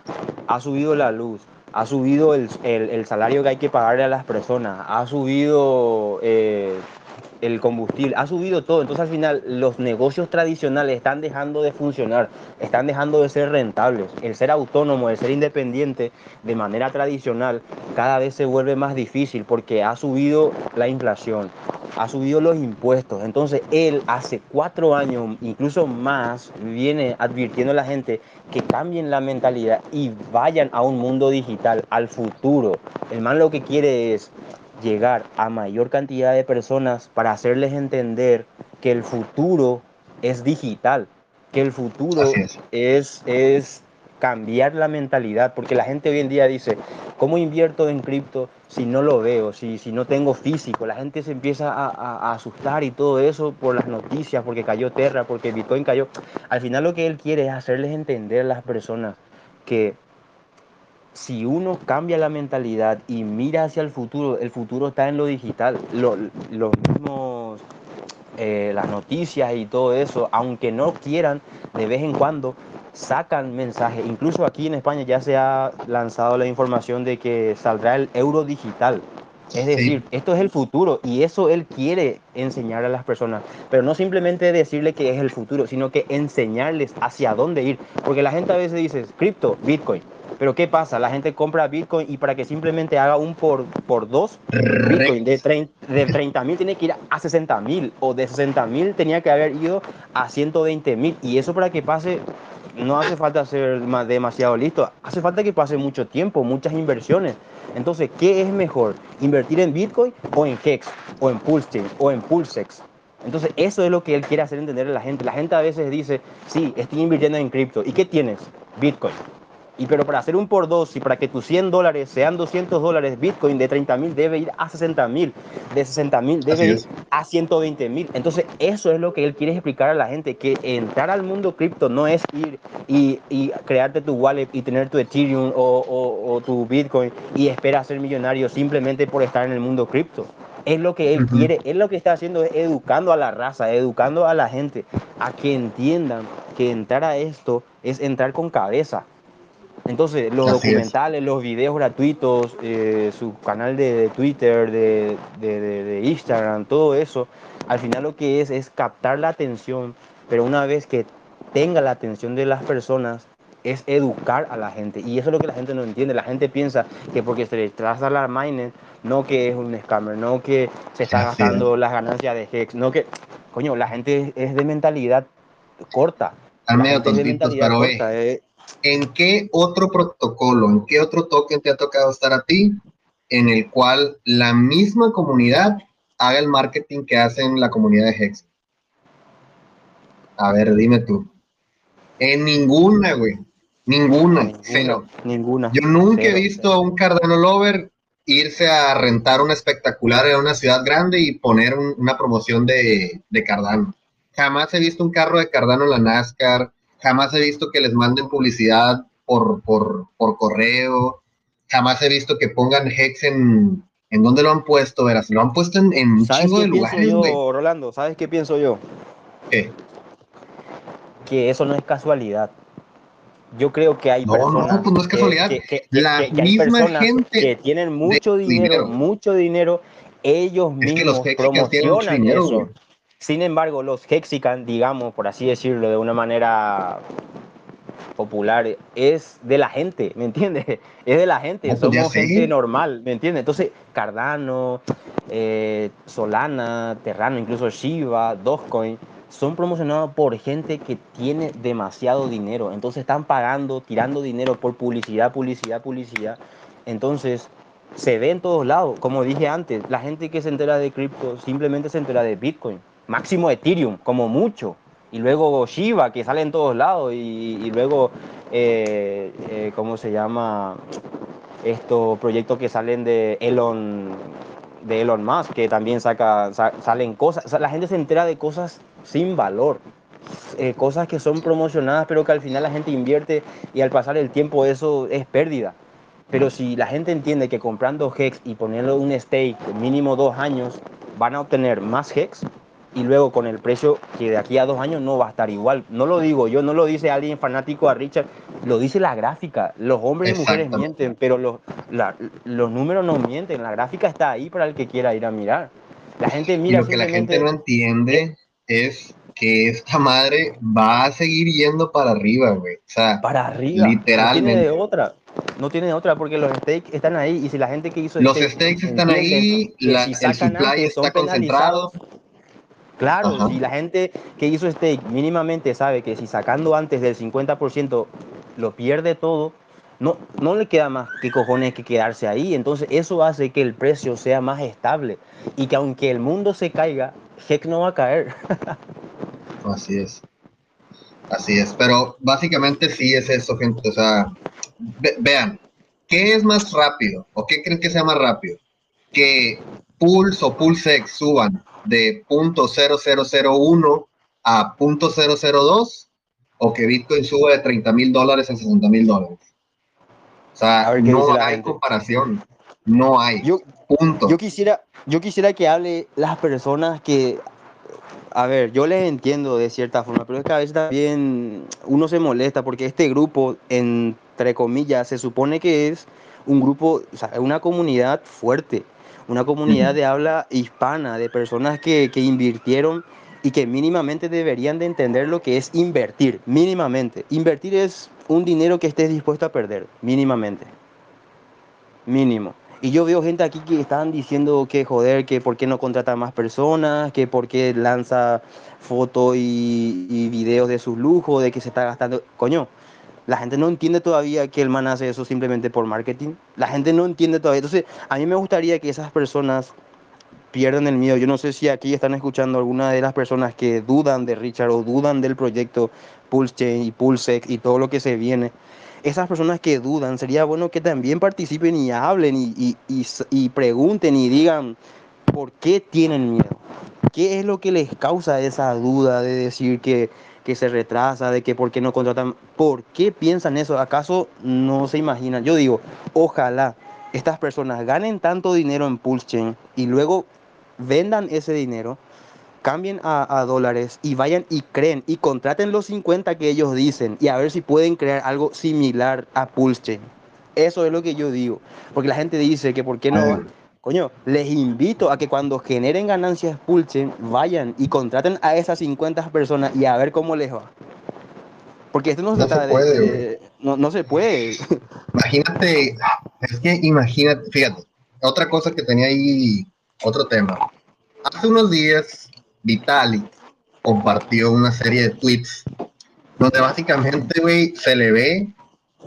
Ha subido la luz, ha subido el, el, salario que hay que pagarle a las personas, ha subido eh, el combustible, ha subido todo. Entonces al final los negocios tradicionales están dejando de funcionar, están dejando de ser rentables. El ser autónomo, el ser independiente de manera tradicional cada vez se vuelve más difícil porque ha subido la inflación, ha subido los impuestos. Entonces él hace cuatro años, incluso más, viene advirtiendo a la gente que cambien la mentalidad y vayan a un mundo digital, al futuro. El man lo que quiere es llegar a mayor cantidad de personas para hacerles entender que el futuro es digital, que el futuro es, es cambiar la mentalidad, porque la gente hoy en día dice, ¿cómo invierto en cripto si no lo veo, si, si no tengo físico? La gente se empieza a, a- a asustar y todo eso por las noticias, porque cayó Terra, porque Bitcoin cayó. Al final lo que él quiere es hacerles entender a las personas que si uno cambia la mentalidad y mira hacia el futuro, el futuro está en lo digital. Lo- los mismos, eh, las noticias y todo eso, aunque no quieran, de vez en cuando sacan mensajes. Incluso aquí en España ya se ha lanzado la información de que saldrá el euro digital. Es Sí. decir, esto es el futuro y eso él quiere enseñar a las personas, pero no simplemente decirle que es el futuro, sino que enseñarles hacia dónde ir, porque la gente a veces dice, cripto, Bitcoin, pero ¿qué pasa? La gente compra Bitcoin y para que simplemente haga un por, por dos, Bitcoin de 30 mil tiene que ir a 60 mil o de 60 mil tenía que haber ido a 120 mil y eso para que pase no hace falta ser ma- demasiado listo, hace falta que pase mucho tiempo, muchas inversiones. Entonces, ¿qué es mejor? ¿Invertir en Bitcoin o en Hex o en Pulsechain o en Pulsex? Entonces, eso es lo que él quiere hacer entender a la gente. La gente a veces dice, sí, estoy invirtiendo en cripto. ¿Y qué tienes? Bitcoin. Y pero para hacer un por dos y para que tus 100 dólares sean 200 dólares, Bitcoin de 30 mil debe ir a 60 mil, de 60 mil debe ir a 120 mil. Entonces eso es lo que él quiere explicar a la gente, que entrar al mundo cripto no es ir y, y crearte tu wallet y tener tu Ethereum o, o- o tu Bitcoin y esperar ser millonario simplemente por estar en el mundo cripto. Es lo que él quiere, él lo que está haciendo es educando a la raza, educando a la gente a que entiendan que entrar a esto es entrar con cabeza. Entonces, los Así es. documentales, los videos gratuitos, eh, su canal de, de Twitter, de, de- Instagram, todo eso, al final lo que es es captar la atención, pero una vez que tenga la atención de las personas, es educar a la gente. Y eso es lo que la gente no entiende. La gente piensa que porque se le traza la mainnet, no que es un scammer, no que se está Así gastando las ganancias de Hex, no que, coño, la gente es de mentalidad corta. Están medio tontitos, pero corta, eh. ¿En qué otro protocolo, en qué otro token te ha tocado estar a ti en el cual la misma comunidad haga el marketing que hacen la comunidad de Hex? A ver, dime tú. En ninguna, güey. Ninguna, Ninguna, cero. ninguna. Yo nunca Cero, he visto a un Cardano Lover irse a rentar una espectacular en una ciudad grande y poner un- una promoción de, de Cardano. Jamás he visto un carro de Cardano en la NASCAR. Jamás he visto que les manden publicidad por, por, por correo. Jamás he visto que pongan Hex en... ¿En dónde lo han puesto? Verás, lo han puesto en, en un ¿Sabes chingo de lugares, yo. Rolando? ¿Sabes qué pienso yo? ¿Qué? Que eso no es casualidad. Yo creo que hay No, personas. no, pues no es casualidad. que- que- La que- misma gente que tienen mucho dinero, dinero. mucho dinero, ellos Es que los mismos Hexicans tienen mucho promocionan dinero, eso. güey. Sin embargo, los Hexican, digamos, por así decirlo, de una manera popular, es de la gente, ¿me entiendes? Es de la gente, somos gente normal, ¿me entiendes? Entonces, Cardano, eh, Solana, Terrano, incluso Shiba, Dogecoin, son promocionados por gente que tiene demasiado dinero. Entonces están pagando, tirando dinero por publicidad, publicidad, publicidad. Entonces se ve en todos lados. Como dije antes, la gente que se entera de cripto simplemente se entera de Bitcoin. Máximo Ethereum, como mucho. Y luego Shiba, que sale en todos lados. Y, luego, eh, eh, ¿cómo se llama? Estos proyectos que salen de Elon, de Elon Musk, que también saca, sa- salen cosas, la gente se entera de cosas sin valor, eh, cosas que son promocionadas, pero que al final la gente invierte y al pasar el tiempo eso es pérdida. Pero si la gente entiende que comprando Hex y poniendo un stake mínimo dos años, van a obtener más Hex y luego con el precio que de aquí a dos años no va a estar igual. No lo digo yo, no lo dice alguien fanático a Richard, lo dice la gráfica. Los hombres y mujeres mienten, pero los, la- los números no mienten. La gráfica está ahí para el que quiera ir a mirar. La gente Y mira lo que la gente no entiende es que esta madre va a seguir yendo para arriba, güey. O sea, para arriba. Literalmente. No tiene de otra. No tiene de otra porque los stakes están ahí y si la gente que hizo los stake stakes están ahí, la- si el supply está concentrado. Claro, Ajá. si la gente que hizo stake mínimamente sabe que si sacando antes del 50% lo pierde todo, no, no le queda más que cojones que quedarse ahí. Entonces eso hace que el precio sea más estable y que aunque el mundo se caiga, Hex no va a caer. Así es. Así es. Pero básicamente sí es eso, gente. O sea, ve- vean, ¿qué es más rápido? ¿O qué creen que sea más rápido? Que Pulse o PulseX suban de .0001 a .002 o que Bitcoin suba de 30 mil dólares a 60 mil dólares. O sea, no hay gente. comparación. No hay. Yo, Punto. Yo quisiera, yo quisiera que hable las personas que, a ver, yo les entiendo de cierta forma, pero es que a veces también uno se molesta porque este grupo, entre comillas, se supone que es un grupo, o sea, una comunidad fuerte, una comunidad de habla hispana, de personas que, que invirtieron y que mínimamente deberían de entender lo que es invertir, mínimamente. Invertir es un dinero que estés dispuesto a perder, mínimamente. Mínimo. Y yo veo gente aquí que están diciendo que joder, que por qué no contrata más personas, que por qué lanza fotos y, y videos de sus lujos, de que se está gastando. Coño, la gente no entiende todavía que el man hace eso simplemente por marketing. La gente no entiende todavía. Entonces, a mí me gustaría que esas personas pierdan el miedo. Yo no sé si aquí están escuchando alguna de las personas que dudan de Richard o dudan del proyecto Pulse Chain y Pulsex y todo lo que se viene esas personas que dudan, sería bueno que también participen y hablen y, y- y y pregunten y digan por qué tienen miedo. ¿Qué es lo que les causa esa duda de decir que, que se retrasa, de que por qué no contratan? ¿Por qué piensan eso? ¿Acaso no se imaginan? Yo digo, ojalá estas personas ganen tanto dinero en Pulse Chain y luego vendan ese dinero cambien a, a dólares y vayan y creen y contraten los 50 que ellos dicen y a ver si pueden crear algo similar a Pulse Chain. Eso es lo que yo digo. Porque la gente dice que por qué no... Coño, les invito a que cuando generen ganancias Pulse Chain vayan y contraten a esas 50 personas y a ver cómo les va. Porque esto no, se se trata de- puede, de... No, no se puede. Imagínate, es que imagínate, fíjate, otra cosa que tenía ahí, otro tema. Hace unos días, Vitalik compartió una serie de tweets donde básicamente, güey, se le ve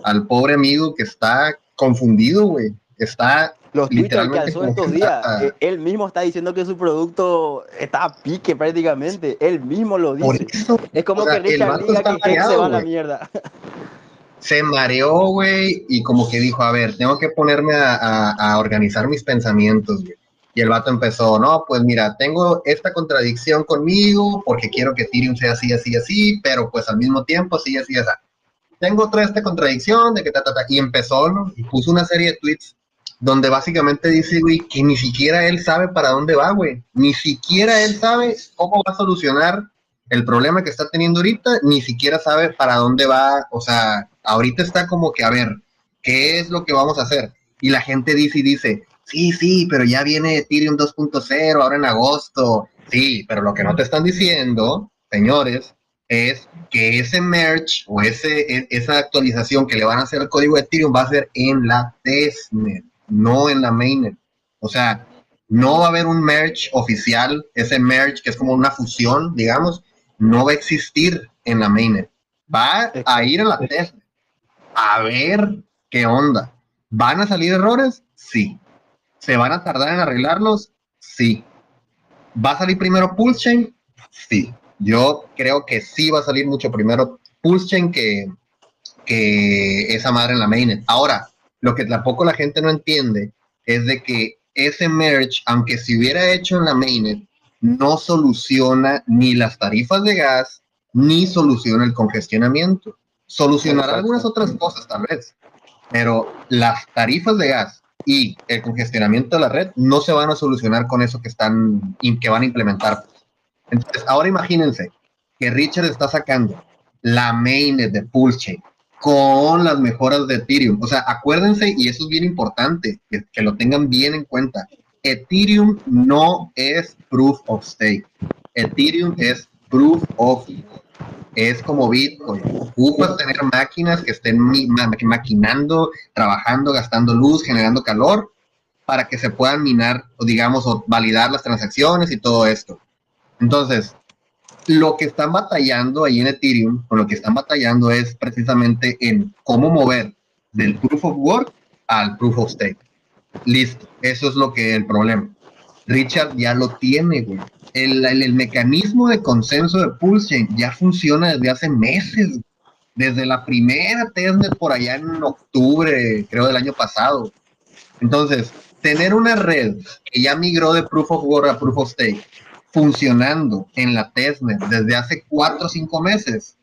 al pobre amigo que está confundido, güey. Está Los Twitter que alzó estos días, eh, él mismo está diciendo que su producto está a pique prácticamente. Él mismo lo por dice. eso Es como o sea, que el Richard diga que Hex se mareado, va a la mierda. se mareó, güey, y como que dijo, a ver, tengo que ponerme a, a- a organizar mis pensamientos, güey. Y el vato empezó, no, pues mira, tengo esta contradicción conmigo porque quiero que Ethereum sea así, así, así, pero pues al mismo tiempo así, así, así. Tengo otra esta contradicción de que ta, ta, ta, y empezó, ¿no? Y puso una serie de tweets donde básicamente dice, güey, que ni siquiera él sabe para dónde va, güey. Ni siquiera él sabe cómo va a solucionar el problema que está teniendo ahorita, ni siquiera sabe para dónde va, o sea, ahorita está como que, a ver, ¿qué es lo que vamos a hacer? Y la gente dice y dice, sí, sí, pero ya viene Ethereum 2.0 ahora en agosto, sí, pero lo que no te están diciendo, señores, es que ese merge o ese, e- esa actualización que le van a hacer al código de Ethereum va a ser en la testnet, no en la mainnet. O sea, no va a haber un merge oficial, ese merge que es como una fusión, digamos, no va a existir en la mainnet. Va a ir a la testnet a ver qué onda. ¿Van a salir errores? Sí. ¿Se van a tardar en arreglarlos? Sí. ¿Va a salir primero Pulse Chain? Sí. Yo creo que sí va a salir mucho primero Pulse Chain que, que esa madre en la mainnet. Ahora, lo que tampoco la gente no entiende es de que ese merge, aunque se hubiera hecho en la mainnet, no soluciona ni las tarifas de gas, ni soluciona el congestionamiento. Solucionará algunas otras cosas tal vez, pero las tarifas de gas y el congestionamiento de la red no se van a solucionar con eso que están que van a implementar. Entonces, ahora imagínense que Richard está sacando la mainnet de Pulse con las mejoras de Ethereum. O sea, acuérdense, y eso es bien importante, que, lo tengan bien en cuenta. Ethereum no es proof of stake. Ethereum es proof of es como Bitcoin. Ocupas tener máquinas que estén maquinando, trabajando, gastando luz, generando calor, para que se puedan minar, o digamos, o validar las transacciones y todo esto. Entonces, lo que están batallando ahí en Ethereum, con lo que están batallando es precisamente en cómo mover del proof of work al proof of stake. Listo, eso es lo que es el problema. Richard ya lo tiene, güey. El, el- el mecanismo de consenso de Pulse ya funciona desde hace meses. Desde la primera testnet por allá en octubre, creo, del año pasado. Entonces, tener una red que ya migró de Proof of Work a Proof of Stake funcionando en la testnet desde hace cuatro o cinco meses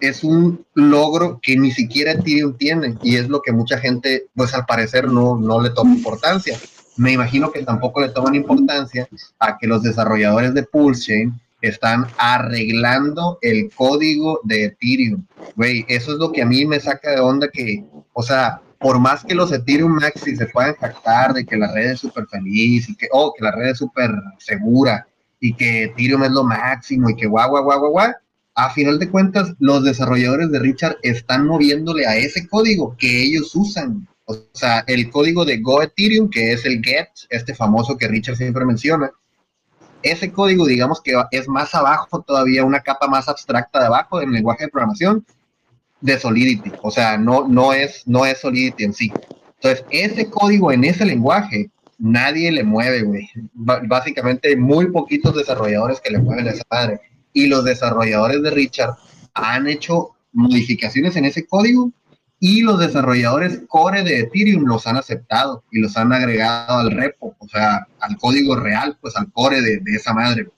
es un logro que ni siquiera Ethereum tiene y es lo que mucha gente, pues al parecer no, no le toma importancia. Me imagino que tampoco le toman importancia a que los desarrolladores de Pulsechain están arreglando el código de Ethereum. Güey, eso es lo que a mí me saca de onda que, o sea, por más que los Ethereum Maxi se puedan jactar de que la red es súper feliz y que, oh, que la red es súper segura y que Ethereum es lo máximo y que guau, guau, guau, guau, guau, a final de cuentas, los desarrolladores de Richard están moviéndole a ese código que ellos usan. O sea, el código de Go Ethereum, que es el GET, este famoso que Richard siempre menciona, ese código, digamos que es más abajo todavía, una capa más abstracta de abajo en el lenguaje de programación de Solidity. O sea, no, no, es, no es Solidity en sí. Entonces, ese código en ese lenguaje, nadie le mueve, güey. Básicamente, muy poquitos desarrolladores que le mueven a esa madre. Y los desarrolladores de Richard han hecho modificaciones en ese código y los desarrolladores core de Ethereum los han aceptado y los han agregado al repo, o sea, al código real, pues al core de, de esa madre.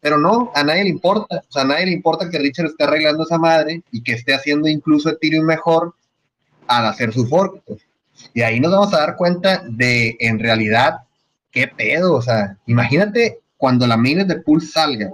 Pero no, a nadie le importa, o sea, a nadie le importa que Richard esté arreglando esa madre y que esté haciendo incluso Ethereum mejor al hacer su fork. pues. Y ahí nos vamos a dar cuenta de, en realidad, qué pedo, o sea, imagínate cuando la mainnet de Pulse salga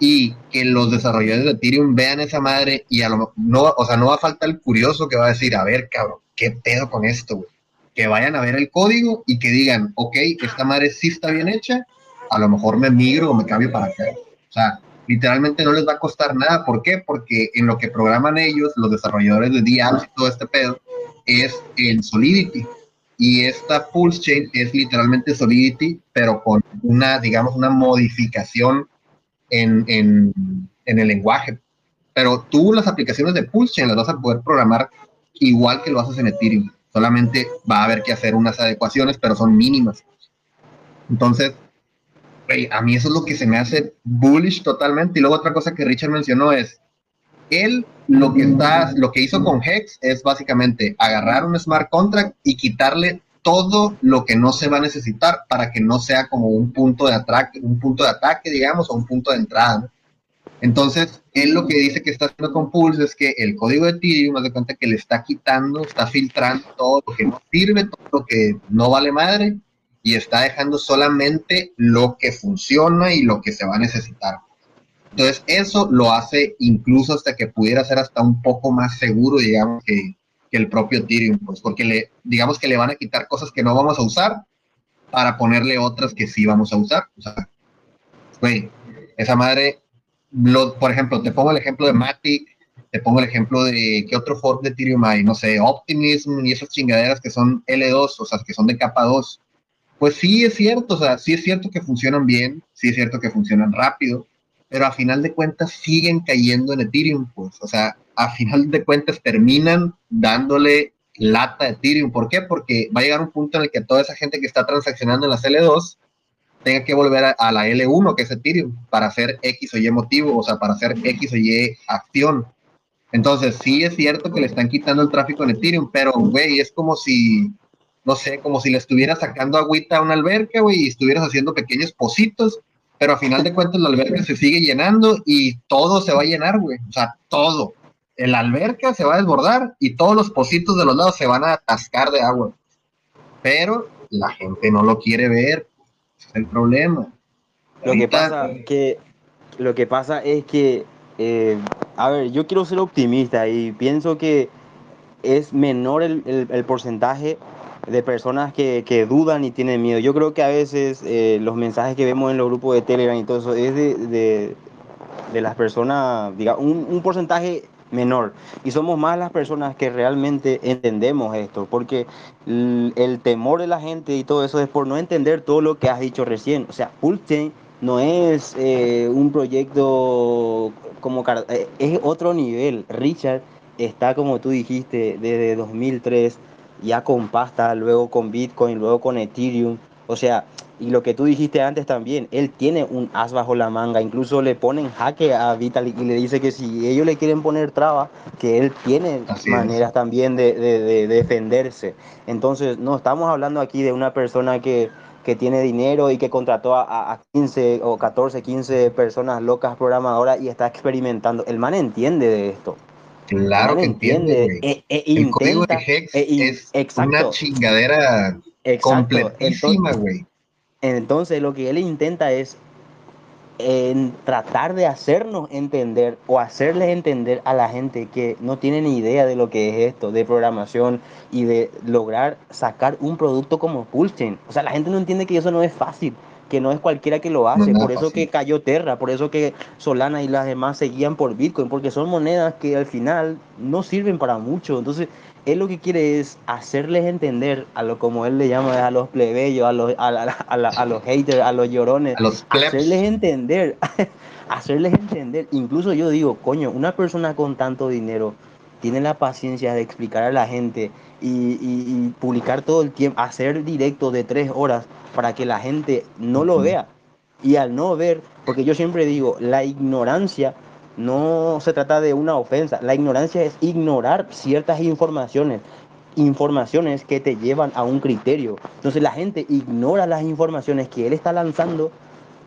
y que los desarrolladores de Ethereum vean esa madre y a lo no, o sea, no va a faltar el curioso que va a decir, a ver, cabrón, qué pedo con esto, güey. Que vayan a ver el código y que digan, ok, esta madre sí está bien hecha, a lo mejor me migro o me cambio para acá. O sea, literalmente no les va a costar nada. ¿Por qué? Porque en lo que programan ellos, los desarrolladores de DApps y todo este pedo, es el Solidity. Y esta Pulse Chain es literalmente Solidity, pero con una, digamos, una modificación en, en, en el lenguaje. Pero tú las aplicaciones de Pulse Chain las vas a poder programar igual que lo haces en Ethereum. Solamente va a haber que hacer unas adecuaciones, pero son mínimas. Entonces, a mí eso es lo que se me hace bullish totalmente. Y luego otra cosa que Richard mencionó es, él lo que está, lo que hizo con Hex es básicamente agarrar un smart contract y quitarle todo lo que no se va a necesitar para que no sea como un punto de ataque, un punto de ataque, digamos, o un punto de entrada. Entonces, él lo que dice que está haciendo con Pulse es que el código de Ethereum, haz de cuenta que le está quitando, está filtrando todo lo que no sirve, todo lo que no vale madre, y está dejando solamente lo que funciona y lo que se va a necesitar. Entonces, eso lo hace incluso hasta que pudiera ser hasta un poco más seguro, digamos, que, que el propio Ethereum, pues, porque le, digamos que le van a quitar cosas que no vamos a usar para ponerle otras que sí vamos a usar. O sea, güey, esa madre, lo, por ejemplo, te pongo el ejemplo de Matic, te pongo el ejemplo de qué otro fork de Ethereum hay, no sé, Optimism y esas chingaderas que son L2, o sea, que son de capa 2. Pues sí es cierto, o sea, sí es cierto que funcionan bien, sí es cierto que funcionan rápido, pero a final de cuentas siguen cayendo en Ethereum, pues, o sea, a final de cuentas terminan dándole lata a Ethereum. ¿Por qué? Porque va a llegar un punto en el que toda esa gente que está transaccionando en las L2 tenga que volver a, la L1, que es Ethereum, para hacer X o Y motivo, o sea, para hacer X o Y acción. Entonces, sí es cierto que le están quitando el tráfico en Ethereum, pero, güey, es como si no sé, como si le estuvieras sacando agüita a una alberca, güey, y estuvieras haciendo pequeños pocitos, pero a final de cuentas la alberca se sigue llenando y todo se va a llenar, güey. O sea, todo. La alberca se va a desbordar y todos los pocitos de los lados se van a atascar de agua. Pero la gente no lo quiere ver. Ese es el problema. Lo que pasa que lo que pasa es que eh, a ver, yo quiero ser optimista y pienso que es menor el, el- el porcentaje de personas que, que dudan y tienen miedo. Yo creo que a veces eh, los mensajes que vemos en los grupos de Telegram y todo eso es de, de- las personas, digamos, un, un porcentaje menor. Y somos más las personas que realmente entendemos esto, porque el, temor de la gente y todo eso es por no entender todo lo que has dicho recién. O sea, Pulse no es eh, un proyecto como... Eh, es otro nivel. Richard está, como tú dijiste, desde 2003, ya con pasta, luego con Bitcoin, luego con Ethereum. O sea, y lo que tú dijiste antes también, él tiene un as bajo la manga, incluso le ponen jaque a Vitalik y le dice que si ellos le quieren poner trabas, que él tiene Así es. maneras también de, de- de defenderse. Entonces, no estamos hablando aquí de una persona que, que tiene dinero y que contrató a, a- a 15 o 14, 15 personas locas programadoras y está experimentando. El man entiende de esto. Claro El que entiende, güey. e- e El código de Hex e es exacto. una chingadera Exacto. completísima, güey. Entonces lo que él intenta es en tratar de hacernos entender o hacerles entender a la gente que no tiene ni idea de lo que es esto, de programación y de lograr sacar un producto como Pulsechain. O sea, la gente no entiende que eso no es fácil, que no es cualquiera que lo hace. por eso fácil. que cayó Terra, por eso que Solana y las demás seguían por Bitcoin, porque son monedas que al final no sirven para mucho. Entonces, él lo que quiere es hacerles entender a lo como él le llama a los plebeyos, a los, a, la- a la- a los haters, a los llorones, A los hacerles entender, hacerles entender. Incluso yo digo, coño, una persona con tanto dinero tiene la paciencia de explicar a la gente y, y- y publicar todo el tiempo, hacer directos de tres horas para que la gente no lo vea. Y al no ver, porque yo siempre digo, la ignorancia no se trata de una ofensa, la ignorancia es ignorar ciertas informaciones, informaciones que te llevan a un criterio. Entonces la gente ignora las informaciones que él está lanzando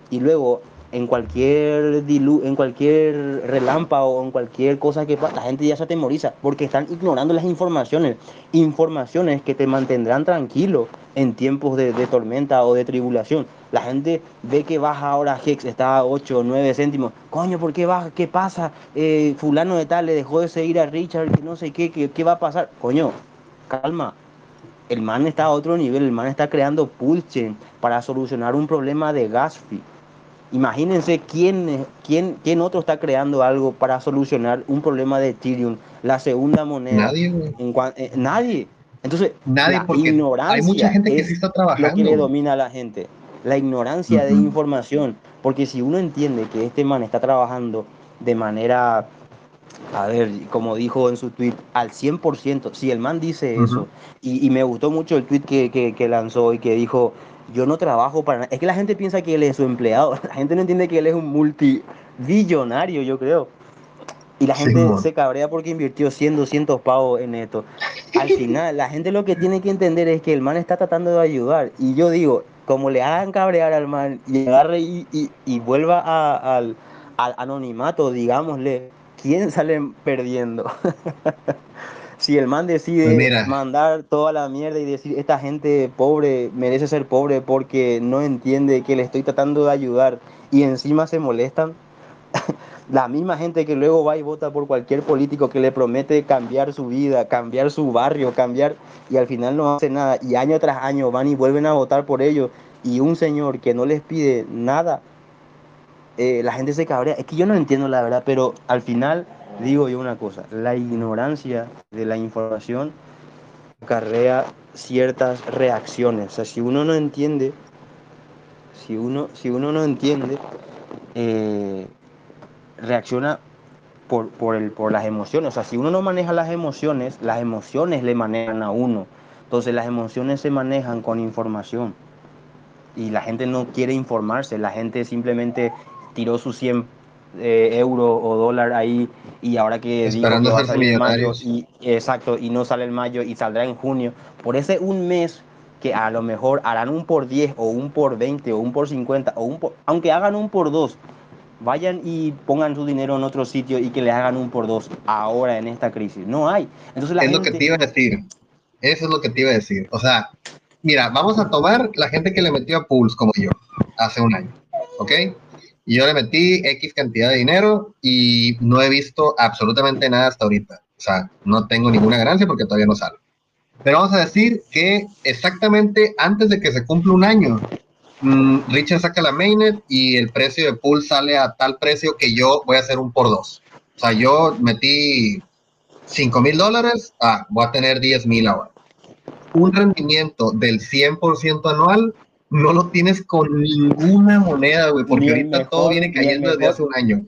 y luego en cualquier dilu en cualquier relámpago o en cualquier cosa que pasa, la gente ya se atemoriza porque están ignorando las informaciones, informaciones que te mantendrán tranquilo en tiempos de, de tormenta o de tribulación. La gente ve que baja ahora Hex, está a 8 o 9 céntimos. Coño, ¿por qué baja? ¿Qué pasa? Eh, fulano de tal le dejó de seguir a Richard, que no sé qué, qué, qué va a pasar. Coño, calma, el man está a otro nivel, el man está creando pulse para solucionar un problema de gas fee. Imagínense quién, quién, quién otro está creando algo para solucionar un problema de Ethereum, la segunda moneda. Nadie. En eh, nadie. Entonces, Nadie, la porque ignorancia hay mucha gente que sí está lo trabajando. que le domina a la gente. La ignorancia de información. Porque si uno entiende que este man está trabajando de manera, a ver, como dijo en su tweet, al 100%, si el man dice eso, y, y me gustó mucho el tweet que, que- que lanzó y que dijo, yo no trabajo para nada. Es que la gente piensa que él es su empleado. La gente no entiende que él es un multibillonario, yo creo. Y la gente Simón. se cabrea porque invirtió 100, 200 pavos en esto. Al final, la gente lo que tiene que entender es que el man está tratando de ayudar. Y yo digo, como le hagan cabrear al man y agarre y, y- y vuelva a- al, al anonimato, digámosle, ¿quién sale perdiendo? si el man decide Pues mira. mandar toda la mierda y decir, esta gente pobre merece ser pobre porque no entiende que le estoy tratando de ayudar y encima se molestan, la misma gente que luego va y vota por cualquier político que le promete cambiar su vida, cambiar su barrio, cambiar y al final no hace nada y año tras año van y vuelven a votar por ellos y un señor que no les pide nada, eh, la gente se cabrea. Es que yo no entiendo la verdad, pero al final digo yo una cosa, la ignorancia de la información acarrea ciertas reacciones. O sea, si uno no entiende, si uno, si uno no entiende, eh, reacciona por, por, el, por las emociones. O sea, si uno no maneja las emociones, las emociones le manejan a uno. Entonces las emociones se manejan con información. Y la gente no quiere informarse, la gente simplemente tiró sus 100 eh, euros o dólar ahí y ahora que Esperando que va a hacerse salir en mayo y exacto y no sale en mayo y saldrá en junio por ese un mes que a lo mejor harán un por 10 o un por 20 o un por 50 o un por, aunque hagan un por 2, vayan y pongan su dinero en otro sitio y que le hagan un por 2 ahora en esta crisis. No hay. Entonces la es gente, lo que te iba a decir. Eso es lo que te iba a decir. O sea, mira, vamos a tomar la gente que le metió a Pulse como yo hace un año, ¿ok? Y yo le metí X cantidad de dinero y no he visto absolutamente nada hasta ahorita. O sea, no tengo ninguna ganancia porque todavía no sale. Pero vamos a decir que exactamente antes de que se cumpla un año, mm, Richard saca la mainnet y el precio de pool sale a tal precio que yo voy a hacer un por dos. O sea, yo metí 5 mil dólares, ah, voy a tener 10 mil ahora. Un rendimiento del 100% anual no lo tienes con ninguna moneda, güey, porque ahorita mejor- todo viene cayendo desde hace un año.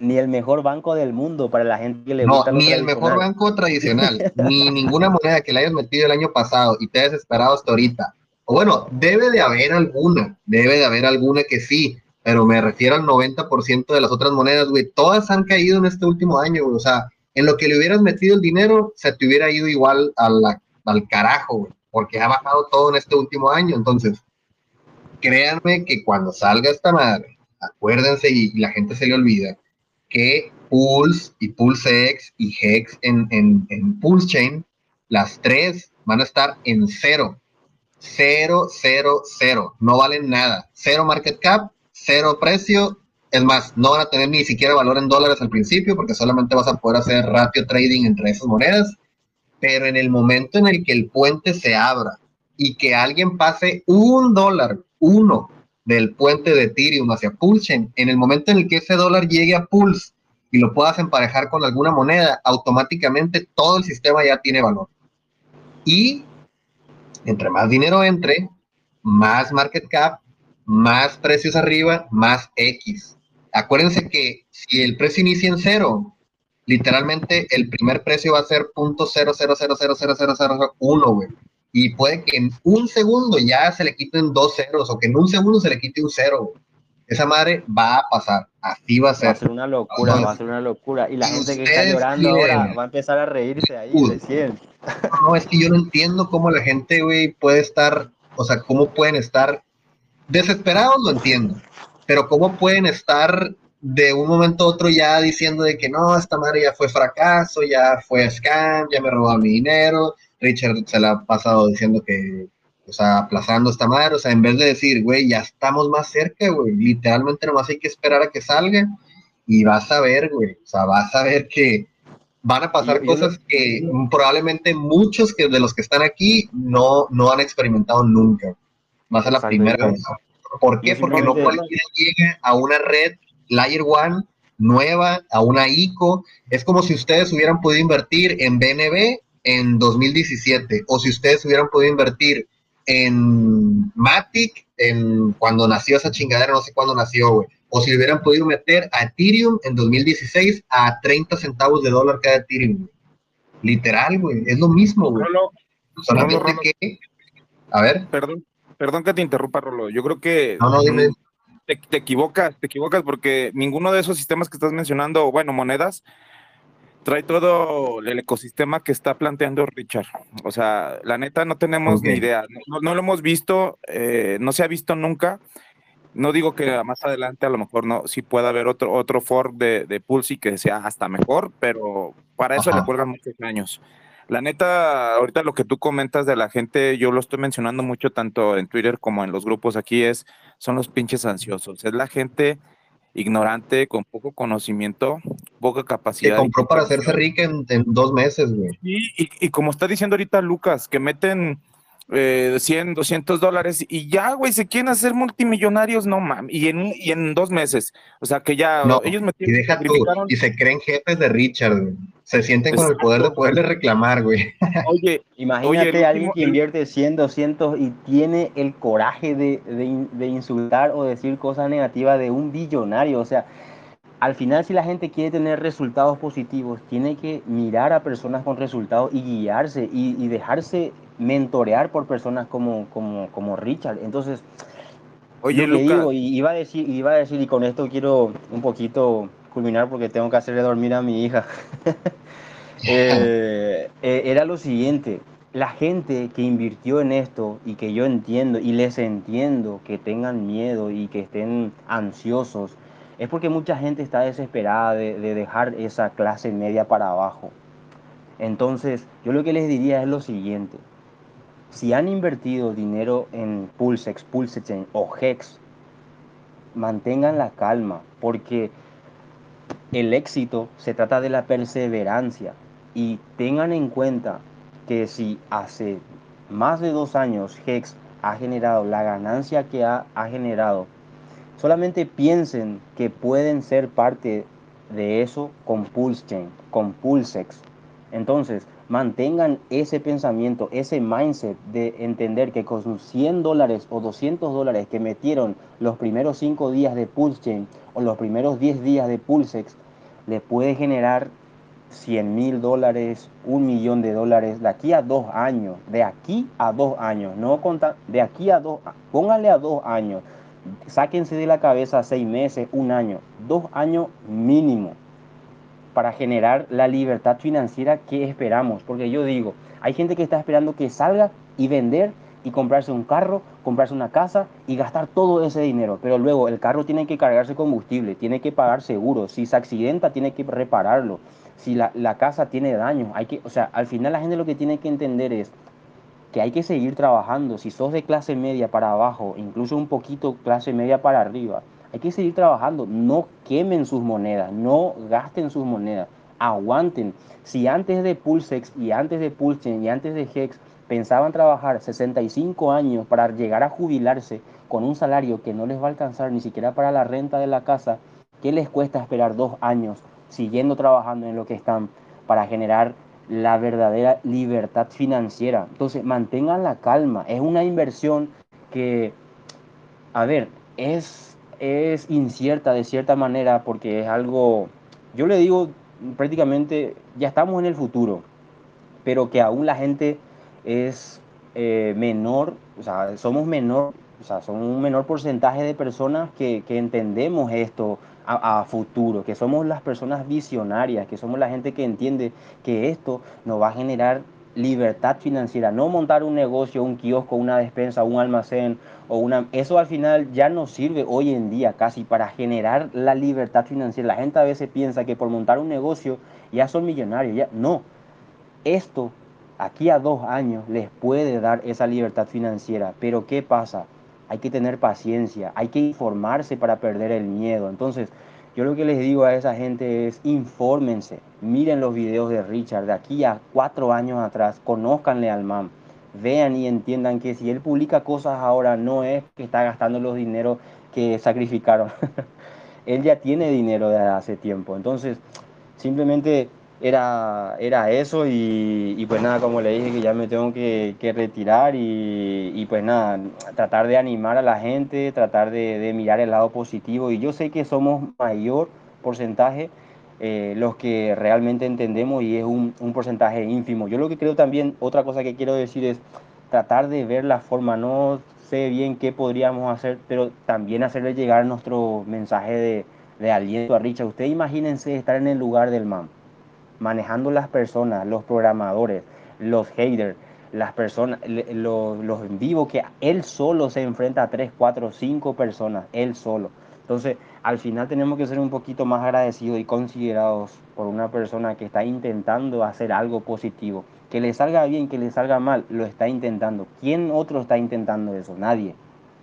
ni el mejor banco del mundo para la gente que le No, gusta ni el mejor banco tradicional, ni ninguna moneda que le hayas metido el año pasado y te hayas esperado hasta ahorita. O bueno, debe de haber alguna, debe de haber alguna que sí, pero me refiero al 90% de las otras monedas, güey. Todas han caído en este último año, güey. O sea, en lo que le hubieras metido el dinero, se te hubiera ido igual al carajo, güey, porque ha bajado todo en este último año. Entonces, créanme que cuando salga esta madre, acuérdense y, y la gente se le olvida que Pulse y PulseX y Hex en, en, en Pulse Chain, las tres van a estar en cero. Cero, cero, cero. No valen nada. Cero market cap, cero precio. Es más, no van a tener ni siquiera valor en dólares al principio porque solamente vas a poder hacer ratio trading entre esas monedas. Pero en el momento en el que el puente se abra y que alguien pase un dólar, uno, del puente de Ethereum hacia Pulse Chain, en el momento en el que ese dólar llegue a Pulse y lo puedas emparejar con alguna moneda, automáticamente todo el sistema ya tiene valor. Y entre más dinero entre, más market cap, más precios arriba, más X. Acuérdense que si el precio inicia en cero, literalmente el primer precio va a ser punto cero cero cero cero cero cero cero uno, güey. Y puede que en un segundo ya se le quiten dos ceros o que en un segundo se le quite un cero. Esa madre va a pasar. Así va a Va a ser. una locura, va a ser una locura. Y la Y gente que está llorando ahora va a empezar a reírse ahí Uy. recién. No, es que yo no entiendo cómo la gente, güey, puede estar, o sea, cómo pueden estar desesperados, lo entiendo, pero cómo pueden estar de un momento a otro ya diciendo de que no, esta madre ya fue fracaso, ya fue scam, ya me robaron mi dinero, Richard se la ha pasado diciendo que, o sea, aplazando esta madre, o sea, en vez de decir, güey, ya estamos más cerca, güey, literalmente nomás hay que esperar a que salga y vas a ver, güey, o sea, vas a ver que van a pasar cosas que probablemente muchos que de los que están aquí no, no han experimentado nunca. Va a ser la primera vez. ¿Por qué? yo Porque no cualquiera llega a una red Layer One nueva, a una ICO. Es como si ustedes hubieran podido invertir en BNB en 2017 o si ustedes hubieran podido invertir en Matic en cuando nació esa chingadera, no sé cuándo nació, güey. O si hubieran podido meter a Ethereum en 2016 a 30 centavos de dólar cada Ethereum. Literal, güey. Es lo mismo, güey. Solamente Rolo. que. A ver. perdón, perdón que te interrumpa, Rolo. Yo creo que No, no, dime. te, te equivocas, te equivocas porque ninguno de esos sistemas que estás mencionando, bueno, monedas, trae todo el ecosistema que está planteando Richard. O sea, la neta no tenemos Ok. ni idea, no, no lo hemos visto, eh, no se ha visto nunca. No digo que más adelante a lo mejor no, sí pueda haber otro, otro fork de, de Pulse y que sea hasta mejor, pero para eso Ajá. le cuelgan muchos años. La neta, ahorita lo que tú comentas de la gente, yo lo estoy mencionando mucho tanto en Twitter como en los grupos aquí, es son los pinches ansiosos. Es la gente ignorante, con poco conocimiento, poca capacidad. de compró para hacerse rica en, en dos meses, güey. Y, y- y como está diciendo ahorita Lucas, que meten eh, 100, 200 dólares y ya, güey, se quieren hacer multimillonarios, no mames, y en, y en dos meses. O sea, que ya No, ellos Y metieron, deja tú. Y se creen jefes de Richard, güey. Se sienten con el poder de poderle reclamar, güey. Oye, Imagínate Oye, alguien último- que invierte 100, 200 y tiene el coraje de, de in- de insultar o decir cosas negativas de un billonario. O sea, al final si la gente quiere tener resultados positivos, tiene que mirar a personas con resultados y guiarse y, y dejarse mentorear por personas como, como, como Richard. Entonces, oye, lo que Lucas, digo, y iba a decir, iba a decir, y con esto quiero un poquito culminar porque tengo que hacerle dormir a mi hija. Eh, eh, era lo siguiente, la gente que invirtió en esto y que yo entiendo y les entiendo que tengan miedo y que estén ansiosos, es porque mucha gente está desesperada de, de dejar esa clase media para abajo. Entonces, yo lo que les diría es lo siguiente. Si han invertido dinero en Pulsex, Pulsechain o Hex, mantengan la calma, porque el éxito se trata de la perseverancia. Y tengan en cuenta que si hace más de dos años Hex ha generado la ganancia que ha, generado, solamente piensen que pueden ser parte de eso con PulseChain, con Pulsex. Entonces, mantengan ese pensamiento, ese mindset de entender que con 100 dólares o 200 dólares que metieron los primeros 5 días de PulseChain o los primeros 10 días de Pulsex, le puede generar 100 mil dólares, un millón de dólares de aquí a dos años, de aquí a dos años, no conta, de aquí a dos, pónganle a dos años, sáquense de la cabeza seis meses, un año, dos años mínimo para generar la libertad financiera que esperamos. Porque yo digo, hay gente que está esperando que salga y vender y comprarse un carro, comprarse una casa y gastar todo ese dinero. Pero luego el carro tiene que cargarse combustible, tiene que pagar seguro. Si se accidenta, tiene que repararlo. Si la, la casa tiene daños, hay que, o sea, al final la gente lo que tiene que entender es que hay que seguir trabajando. Si sos de clase media para abajo, incluso un poquito clase media para arriba, hay que seguir trabajando. No quemen sus monedas, no gasten sus monedas, aguanten. Si antes de Pulsex y antes de Pulsechain y antes de Hex pensaban trabajar 65 años para llegar a jubilarse con un salario que no les va a alcanzar ni siquiera para la renta de la casa, ¿qué les cuesta esperar dos años siguiendo trabajando en lo que están para generar la verdadera libertad financiera? Entonces, mantengan la calma. Es una inversión que, a ver, es, es incierta de cierta manera porque es algo, yo le digo prácticamente, ya estamos en el futuro, pero que aún la gente es eh, menor, o sea, somos menor, o sea, son un menor porcentaje de personas que, que entendemos esto a, a, futuro, que somos las personas visionarias, que somos la gente que entiende que esto nos va a generar libertad financiera, no montar un negocio, un kiosco, una despensa, un almacén o una eso al final ya no sirve hoy en día casi para generar la libertad financiera. La gente a veces piensa que por montar un negocio ya son millonarios, ya no. Esto aquí a dos años les puede dar esa libertad financiera, pero ¿qué pasa? Hay que tener paciencia, hay que informarse para perder el miedo. Entonces, yo lo que les digo a esa gente es infórmense, miren los videos de Richard de aquí a cuatro años atrás, conózcanle al MAM, vean y entiendan que si él publica cosas ahora no es que está gastando los dineros que sacrificaron. él ya tiene dinero desde hace tiempo. Entonces, simplemente era, era eso y, pues nada, como le dije que ya me tengo que, retirar y, pues nada, tratar de animar a la gente, tratar de, mirar el lado positivo y yo sé que somos mayor porcentaje eh, los que realmente entendemos y es un, un, porcentaje ínfimo. Yo lo que creo también, otra cosa que quiero decir es tratar de ver la forma, no sé bien qué podríamos hacer, pero también hacerle llegar nuestro mensaje de, aliento a Richard. Ustedes imagínense estar en el lugar del MAM manejando las personas, los programadores, los haters, las personas, los, los en vivo, que él solo se enfrenta a 3, 4, 5 personas, él solo. Entonces, al final tenemos que ser un poquito más agradecidos y considerados por una persona que está intentando hacer algo positivo. Que le salga bien, que le salga mal, lo está intentando. ¿Quién otro está intentando eso? Nadie.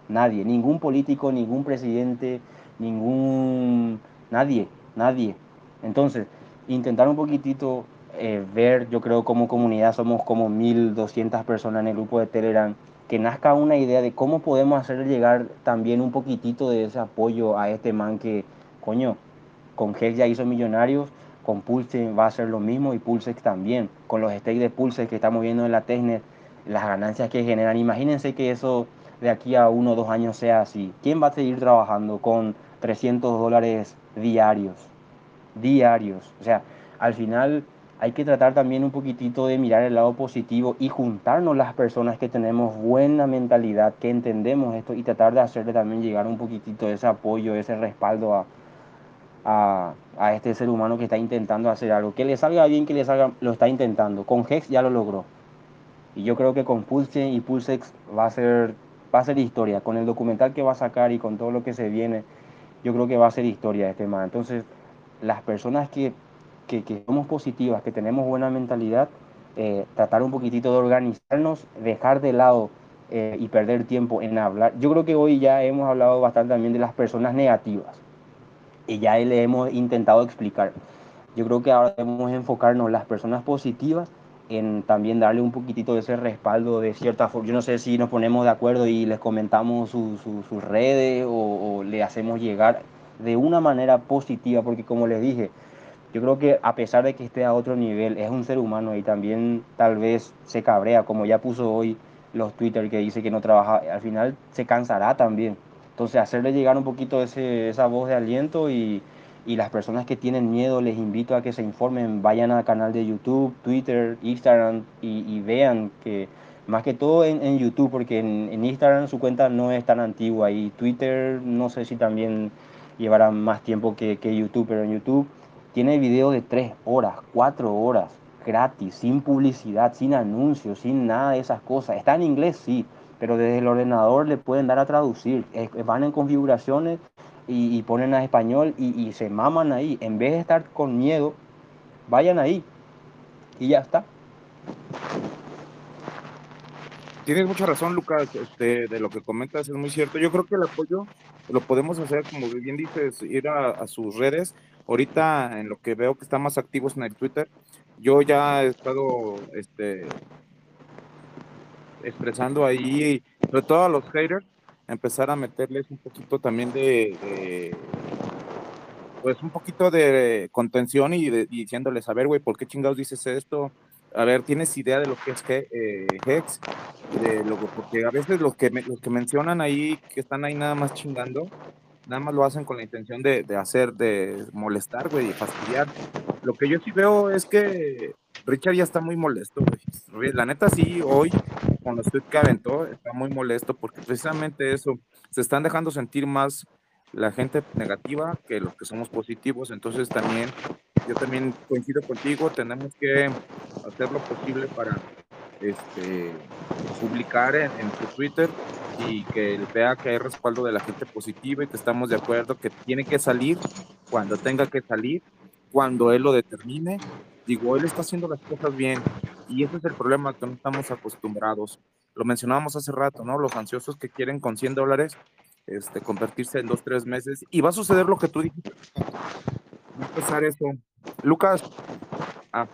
Nadie. Ningún político, ningún presidente, ningún... Nadie. Nadie. Entonces, intentar un poquitito eh, ver, yo creo como comunidad somos como 1200 personas en el grupo de Telegram, que nazca una idea de cómo podemos hacer llegar también un poquitito de ese apoyo a este man que, coño, con Hex ya hizo millonarios, con Pulse va a hacer lo mismo y Pulsex también, con los stakes de Pulse que estamos viendo en la Testnet, las ganancias que generan, imagínense que eso de aquí a uno o dos años sea así. ¿Quién va a seguir trabajando con 300 dólares diarios? Diarios. O sea, al final hay que tratar también un poquitito de mirar el lado positivo y juntarnos las personas que tenemos buena mentalidad, que entendemos esto y tratar de hacerle también llegar un poquitito ese apoyo, ese respaldo a, a, a este ser humano que está intentando hacer algo. Que le salga bien, que le salga, lo está intentando. Con Hex ya lo logró. Y yo creo que con Pulse y Pulsex va a ser va a ser historia. Con el documental que va a sacar y con todo lo que se viene, yo creo que va a ser historia este man. Entonces, las personas que, que, somos positivas, que tenemos buena mentalidad, eh, tratar un poquitito de organizarnos, dejar de lado eh, y perder tiempo en hablar. Yo creo que hoy ya hemos hablado bastante también de las personas negativas y ya le hemos intentado explicar. Yo creo que ahora debemos enfocarnos en las personas positivas en también darle un poquitito de ese respaldo de cierta forma. Yo no sé si nos ponemos de acuerdo y les comentamos sus redes o, le hacemos llegar de una manera positiva, porque como les dije, yo creo que a pesar de que esté a otro nivel, es un ser humano y también tal vez se cabrea, como ya puso hoy los Twitter que dice que no trabaja, al final se cansará también. Entonces hacerle llegar un poquito ese, esa voz de aliento y, y las personas que tienen miedo les invito a que se informen, vayan al canal de YouTube, Twitter, Instagram y, y vean que más que todo en, en YouTube, porque en, en, Instagram su cuenta no es tan antigua y Twitter no sé si también llevará más tiempo que, que YouTube, pero en YouTube tiene videos de 3 horas, 4 horas, gratis, sin publicidad, sin anuncios, sin nada de esas cosas. Está en inglés, sí, pero desde el ordenador le pueden dar a traducir. Van en configuraciones y, ponen a español y, y, se maman ahí. En vez de estar con miedo, vayan ahí y ya está. Tienes mucha razón, Lucas, este, de lo que comentas, es muy cierto. Yo creo que el apoyo lo podemos hacer, como bien dices, ir a, sus redes. Ahorita, en lo que veo que están más activos en el Twitter, yo ya he estado este, expresando ahí, sobre todo a los haters, empezar a meterles un poquito también de, de pues un poquito de contención y, de, y diciéndoles, a ver, güey, ¿por qué chingados dices esto? A ver, ¿tienes idea de lo que es eh, Hex? De lo, porque a veces los que, los que mencionan ahí, que están ahí nada más chingando, nada más lo hacen con la intención de, de hacer, de molestar, güey, y fastidiar. Lo que yo sí veo es que Richard ya está muy molesto, güey. La neta sí, hoy, con los tweets que aventó, está muy molesto porque precisamente eso, se están dejando sentir más la gente negativa que los que somos positivos. Entonces también, yo también coincido contigo, tenemos que hacer lo posible para este, publicar en, en su Twitter y que vea que hay respaldo de la gente positiva y que estamos de acuerdo que tiene que salir cuando tenga que salir, cuando él lo determine. Digo, él está haciendo las cosas bien y ese es el problema que no estamos acostumbrados. Lo mencionábamos hace rato, ¿no? Los ansiosos que quieren con 100 dólares este, convertirse en dos, tres meses y va a suceder lo que tú dijiste. Va a empezar eso. Lucas, ah,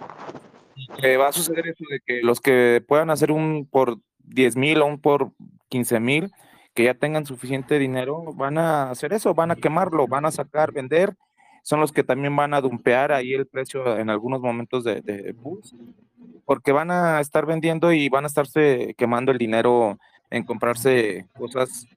que va a suceder eso de que los que puedan hacer un por 10 mil o un por 15 mil, que ya tengan suficiente dinero, van a hacer eso, van a quemarlo, van a sacar, vender. Son los que también van a dumpear ahí el precio en algunos momentos de, de bus, porque van a estar vendiendo y van a estarse quemando el dinero en comprarse cosas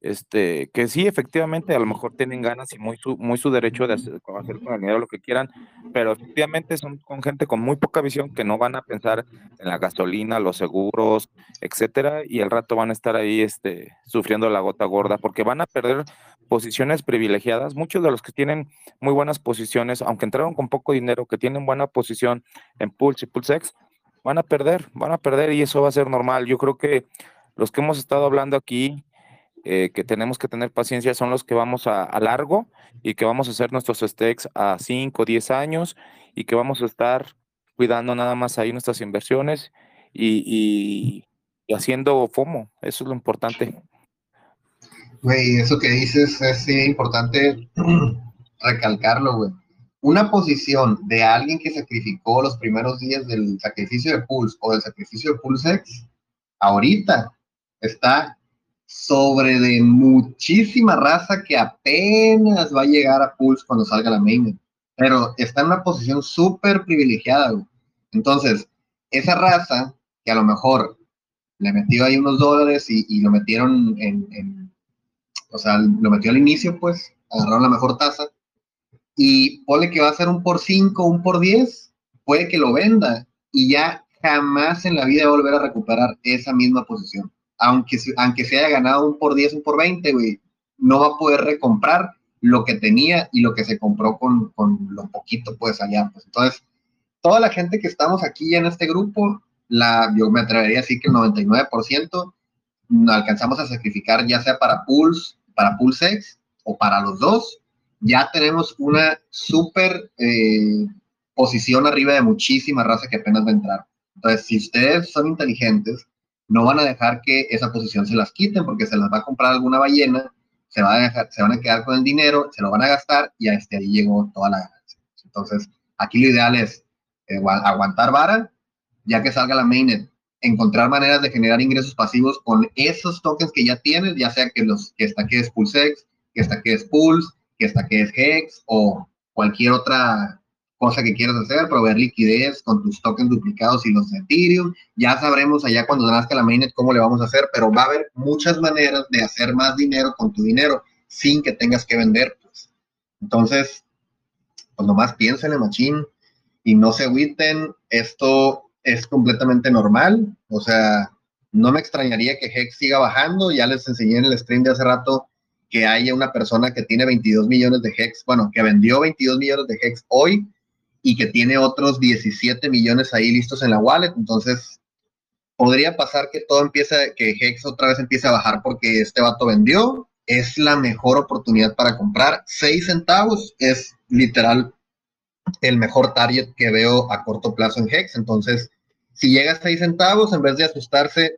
este, que sí, efectivamente, a lo mejor tienen ganas y muy su, muy su derecho de hacer, hacer con el dinero lo que quieran, pero efectivamente son con gente con muy poca visión que no van a pensar en la gasolina, los seguros, etcétera, y el rato van a estar ahí este, sufriendo la gota gorda, porque van a perder posiciones privilegiadas. Muchos de los que tienen muy buenas posiciones, aunque entraron con poco dinero, que tienen buena posición en Pulse y Pulsex, van a perder, van a perder y eso va a ser normal. Yo creo que los que hemos estado hablando aquí, eh, que tenemos que tener paciencia son los que vamos a, largo y que vamos a hacer nuestros stakes a 5, 10 años y que vamos a estar cuidando nada más ahí nuestras inversiones y, y, haciendo FOMO. Eso es lo importante. Güey, eso que dices es importante recalcarlo, güey. Una posición de alguien que sacrificó los primeros días del sacrificio de Pulse o del sacrificio de PulseX, ahorita está sobre de muchísima raza que apenas va a llegar a Pulse cuando salga la main. Pero está en una posición súper privilegiada. Entonces, esa raza, que a lo mejor le metió ahí unos dólares y, lo metieron en, en, o sea, lo metió al inicio, pues, agarraron la mejor tasa, y pone que va a ser un por 5, un por 10, puede que lo venda, y ya jamás en la vida va a volver a recuperar esa misma posición aunque, aunque se haya ganado un por 10, un por 20, güey, no va a poder recomprar lo que tenía y lo que se compró con, con lo poquito, pues allá. Pues. Entonces, toda la gente que estamos aquí en este grupo, la, yo me atrevería a decir que el 99% no alcanzamos a sacrificar ya sea para Pulse, para Pulsex o para los dos, ya tenemos una súper eh, posición arriba de muchísima raza que apenas va a entrar. Entonces, si ustedes son inteligentes, no van a dejar que esa posición se las quiten porque se las va a comprar alguna ballena, se, va a dejar, se van a quedar con el dinero, se lo van a gastar y a este ahí llegó toda la ganancia. Entonces, aquí lo ideal es eh, aguantar vara, ya que salga la mainnet, encontrar maneras de generar ingresos pasivos con esos tokens que ya tienes, ya sea que los que está que es Pulsex, que está que es Pulse, que está que es Hex o cualquier otra cosa que quieras hacer, proveer liquidez con tus tokens duplicados y los de Ethereum. Ya sabremos allá cuando nazca la mainnet cómo le vamos a hacer, pero va a haber muchas maneras de hacer más dinero con tu dinero sin que tengas que vender. Pues. Entonces, pues nomás piénsenle, machín, y no se agüiten. Esto es completamente normal. O sea, no me extrañaría que Hex siga bajando. Ya les enseñé en el stream de hace rato que haya una persona que tiene 22 millones de Hex, bueno, que vendió 22 millones de Hex hoy y que tiene otros 17 millones ahí listos en la wallet. Entonces, podría pasar que todo empiece, que Hex otra vez empiece a bajar porque este vato vendió. Es la mejor oportunidad para comprar. 6 centavos es literal el mejor target que veo a corto plazo en Hex. Entonces, si llega a 6 centavos, en vez de asustarse,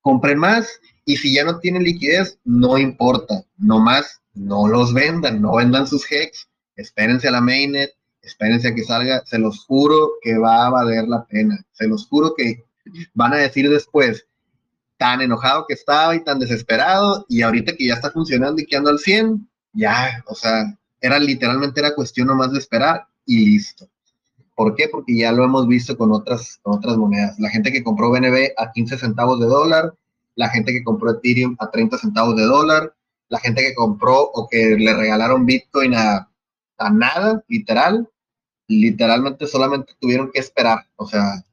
compren más. Y si ya no tienen liquidez, no importa. Nomás no los vendan, no vendan sus Hex. Espérense a la mainnet, espérense a que salga. Se los juro que va a valer la pena. Se los juro que van a decir después, tan enojado que estaba y tan desesperado, y ahorita que ya está funcionando y que ando al 100, ya, o sea, era literalmente era cuestión nomás de esperar y listo. ¿Por qué? Porque ya lo hemos visto con otras, otras monedas. La gente que compró BNB a 15 centavos de dólar, la gente que compró Ethereum a 30 centavos de dólar, la gente que compró o que le regalaron Bitcoin a, a nada, literal, literalmente solamente tuvieron que esperar. O sea,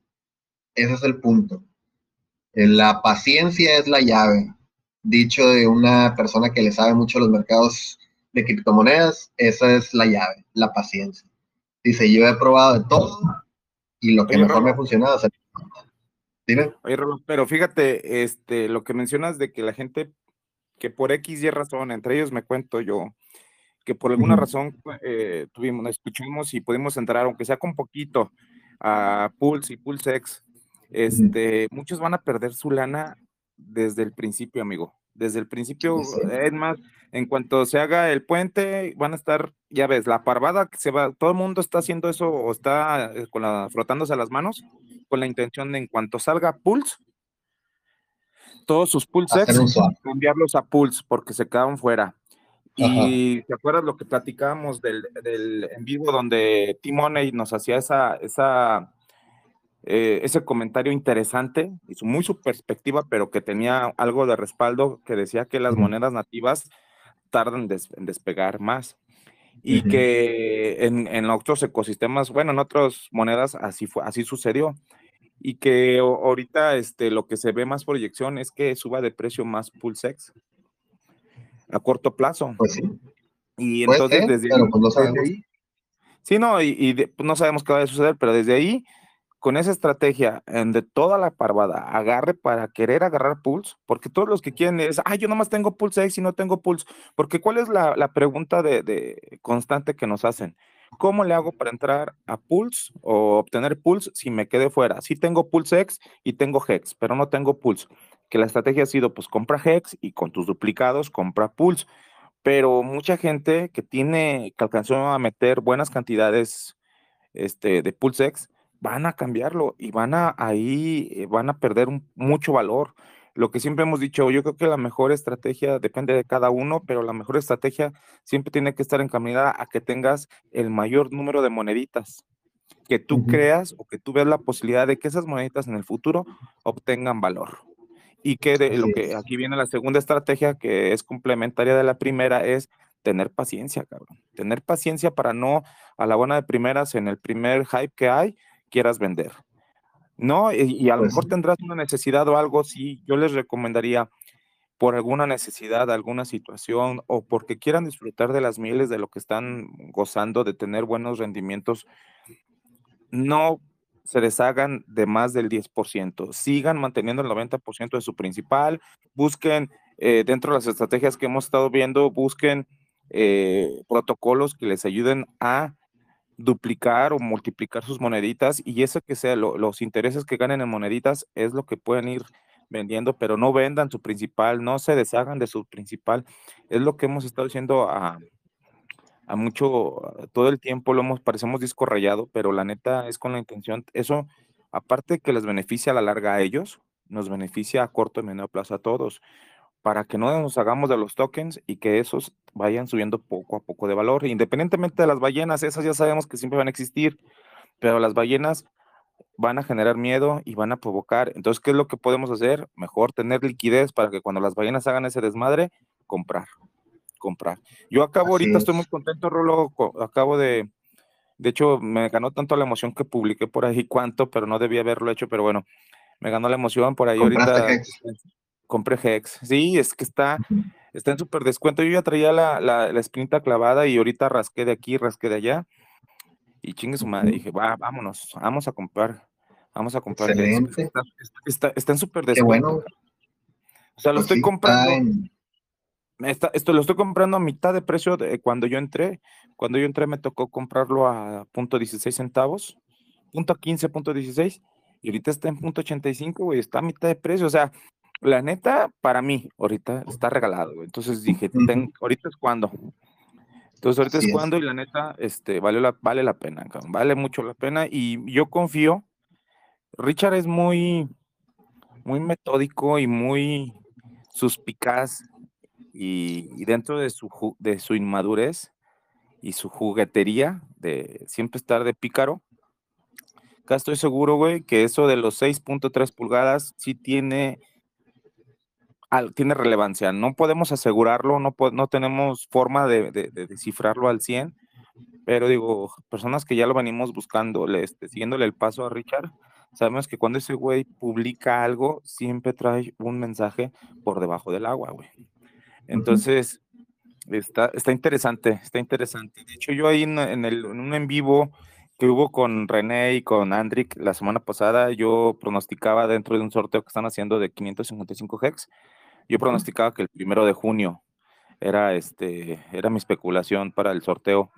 ese es el punto. La paciencia es la llave. Dicho de una persona que le sabe mucho los mercados de criptomonedas, esa es la llave, la paciencia. Dice, yo he probado de todo y lo que Oye, mejor me ha funcionado es Dime. Oye, pero fíjate, este, lo que mencionas de que la gente que por X y razón, entre ellos me cuento yo, que por alguna razón eh, tuvimos, escuchamos y pudimos entrar, aunque sea con poquito, a Pulse y PulseX, este, muchos van a perder su lana desde el principio, amigo. Desde el principio, Sí, es más, en cuanto se haga el puente, van a estar, ya ves, la parvada que se va, todo el mundo está haciendo eso o está eh, con la, frotándose las manos con la intención de en cuanto salga Pulse, todos sus PulseX, cambiarlos a Pulse porque se quedaron fuera. Y te acuerdas lo que platicábamos del, del en vivo donde Timoney nos hacía esa, esa, eh, ese comentario interesante, y muy su perspectiva, pero que tenía algo de respaldo que decía que las monedas nativas tardan des- en despegar más. Y Ujú. que en, en otros ecosistemas, bueno, en otras monedas así fue, así sucedió. Y que ahorita este, lo que se ve más proyección es que suba de precio más PulseX a corto plazo. Pues sí, Y entonces ser, desde, pero pues no desde sabemos. ahí, sí, no, y, y de- pues no sabemos qué va a suceder, pero desde ahí, con esa estrategia en de toda la parvada, agarre para querer agarrar Pulse, porque todos los que quieren es, ah, yo nomás tengo Pulse X y no tengo Pulse, porque ¿cuál es la, la pregunta de, de constante que nos hacen? ¿Cómo le hago para entrar a Pulse o obtener Pulse si me quedé fuera? Sí tengo Pulse X y tengo Hex, pero no tengo Pulse. Que la estrategia ha sido, pues compra Hex y con tus duplicados compra Pulse pero mucha gente que tiene, que alcanzó a meter buenas cantidades este, de PulseX, van a cambiarlo y van a ahí, eh, van a perder un- mucho valor. Lo que siempre hemos dicho, yo creo que la mejor estrategia depende de cada uno, pero la mejor estrategia siempre tiene que estar encaminada a que tengas el mayor número de moneditas, que tú creas o que tú veas la posibilidad de que esas moneditas en el futuro obtengan valor. Y que de, lo que aquí viene la segunda estrategia, que es complementaria de la primera, es tener paciencia, cabrón. Tener paciencia para no a la buena de primeras en el primer hype que hay, quieras vender. No, y, y a lo Pues mejor tendrás una necesidad o algo, sí, yo les recomendaría por alguna necesidad, alguna situación o porque quieran disfrutar de las mieles de lo que están gozando, de tener buenos rendimientos, no se deshagan de más del 10%. Sigan manteniendo el 90% de su principal. Busquen, eh, dentro de las estrategias que hemos estado viendo, busquen eh, protocolos que les ayuden a duplicar o multiplicar sus moneditas y eso que sea los intereses que ganen en moneditas es lo que pueden ir vendiendo, pero no vendan su principal, no se deshagan de su principal. Es lo que hemos estado diciendo a, a mucho, todo el tiempo lo hemos, parecemos disco rayado, pero la neta es con la intención, eso, aparte que les beneficia a la larga a ellos, nos beneficia a corto y medio plazo a todos, para que no nos hagamos de los tokens y que esos vayan subiendo poco a poco de valor, independientemente de las ballenas, esas ya sabemos que siempre van a existir, pero las ballenas van a generar miedo y van a provocar. Entonces, ¿qué es lo que podemos hacer? Mejor tener liquidez para que cuando las ballenas hagan ese desmadre, comprar, comprar. Yo acabo ahorita, estoy muy contento, Rolo, acabo de, de hecho, me ganó tanto la emoción que publiqué por ahí cuánto, pero no debía haberlo hecho, pero bueno, me ganó la emoción por ahí ahorita. Hex? Compré Hex. Sí, es que está, está en súper descuento. Yo ya traía la, la, la clavada y ahorita rasqué de aquí, rasqué de allá. Y chingue su madre, dije, va, vámonos, vamos a comprar, vamos a comprar. Excelente. Está, está, en súper descuento. bueno. O sea, lo pues estoy comprando. Esto lo estoy comprando a mitad de precio de cuando yo entré. Cuando yo entré me tocó comprarlo a punto 16 centavos, punto 15, punto 16, y ahorita está en punto 85, güey, está a mitad de precio. O sea, la neta, para mí, ahorita está regalado, güey. Entonces dije, ahorita es cuando. Entonces ahorita es, cuando y la neta, este, vale la, vale la pena, vale mucho la pena y yo confío. Richard es muy, muy metódico y muy suspicaz y, dentro de su, inmadurez y su juguetería de siempre estar de pícaro, acá estoy seguro, güey, que eso de los 6.3 pulgadas sí tiene tiene relevancia. No podemos asegurarlo, no, no tenemos forma de, descifrarlo al 100, pero digo, personas que ya lo venimos buscando, este, siguiéndole el paso a Richard, sabemos que cuando ese güey publica algo, siempre trae un mensaje por debajo del agua, güey. Entonces, está, está interesante, está interesante. De hecho, yo ahí en, el, en un en vivo que hubo con René y con Andrick la semana pasada, yo pronosticaba dentro de un sorteo que están haciendo de 555 hex, yo pronosticaba que el primero de junio era, este, era mi especulación para el sorteo.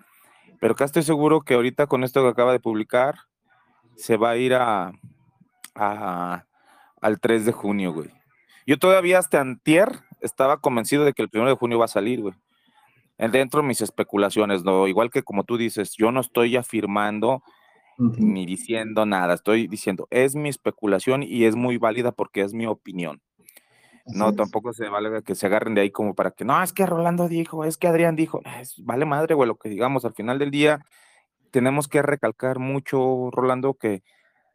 Pero acá estoy seguro que ahorita con esto que acaba de publicar, se va a ir a, al 3 de junio, güey. Yo todavía hasta antier estaba convencido de que el primero de junio va a salir, güey. Dentro de mis especulaciones, ¿no? Igual que como tú dices, yo no estoy afirmando ni diciendo nada, estoy diciendo, es mi especulación y es muy válida porque es mi opinión. No, tampoco se vale que se agarren de ahí como para que, no, es que Rolando dijo, es que Adrián dijo, vale madre, güey, lo que digamos, al final del día tenemos que recalcar mucho, Rolando, que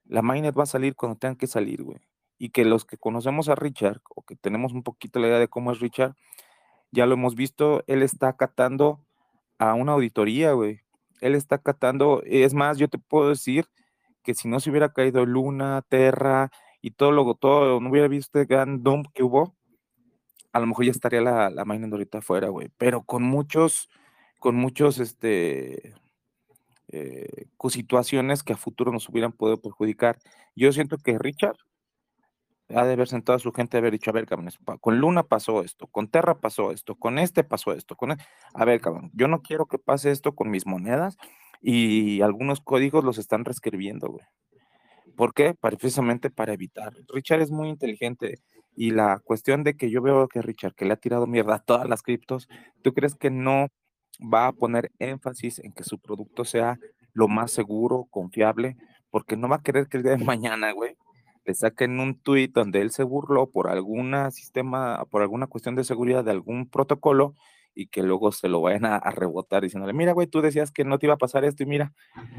la mainnet va a salir cuando tengan que salir, güey. Y que los que conocemos a Richard, o que tenemos un poquito la idea de cómo es Richard, ya lo hemos visto, él está acatando a una auditoría, güey. Él está acatando, es más, yo te puedo decir que si no se hubiera caído Luna, Terra, y todo lo todo, no hubiera visto el gran dump que hubo, a lo mejor ya estaría la, la ahorita afuera, güey. Pero con muchos, con muchos, este, eh, situaciones que a futuro nos hubieran podido perjudicar. Yo siento que Richard ha de haber sentado a su gente, haber dicho, a ver, cabrón, con Luna pasó esto, con Terra pasó esto, con este pasó esto, con e-". a ver, cabrón, yo no quiero que pase esto con mis monedas y algunos códigos los están reescribiendo, güey. ¿Por qué? precisamente para evitar. Richard es muy inteligente y la cuestión de que yo veo que Richard, que le ha tirado mierda a todas las criptos, ¿tú crees que no va a poner énfasis en que su producto sea lo más seguro, confiable? Porque no va a querer que el día de mañana, güey, le saquen un tweet donde él se burló por alguna sistema, por alguna cuestión de seguridad de algún protocolo y que luego se lo vayan a, a, rebotar diciéndole, mira, güey, tú decías que no te iba a pasar esto y mira.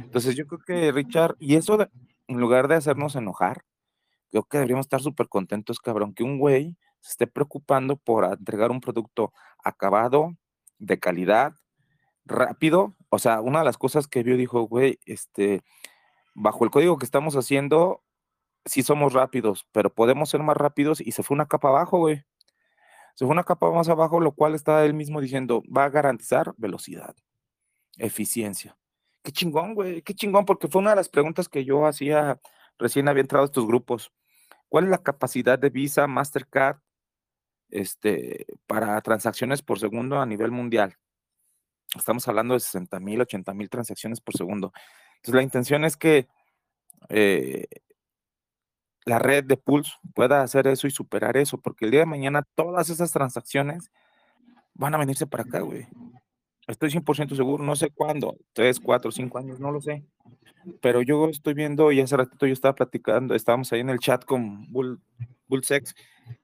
Entonces yo creo que Richard, y eso en lugar de hacernos enojar, creo que deberíamos estar súper contentos, cabrón, que un güey se esté preocupando por entregar un producto acabado, de calidad, rápido. O sea, una de las cosas que vio dijo, güey, este, bajo el código que estamos haciendo, sí somos rápidos, pero podemos ser más rápidos y se fue una capa abajo, güey. Se fue una capa más abajo, lo cual está él mismo diciendo, va a garantizar velocidad, eficiencia qué chingón, güey, qué chingón, porque fue una de las preguntas que yo hacía recién había entrado a estos grupos. ¿Cuál es la capacidad de Visa, Mastercard, este, para transacciones por segundo a nivel mundial? Estamos hablando de 60 mil, 80 mil transacciones por segundo. Entonces, la intención es que eh, la red de Pulse pueda hacer eso y superar eso, porque el día de mañana todas esas transacciones van a venirse para acá, güey. Estoy 100% seguro, no sé cuándo, 3, 4, 5 años, no lo sé. Pero yo estoy viendo, y hace ratito yo estaba platicando, estábamos ahí en el chat con Bull, Bullsex,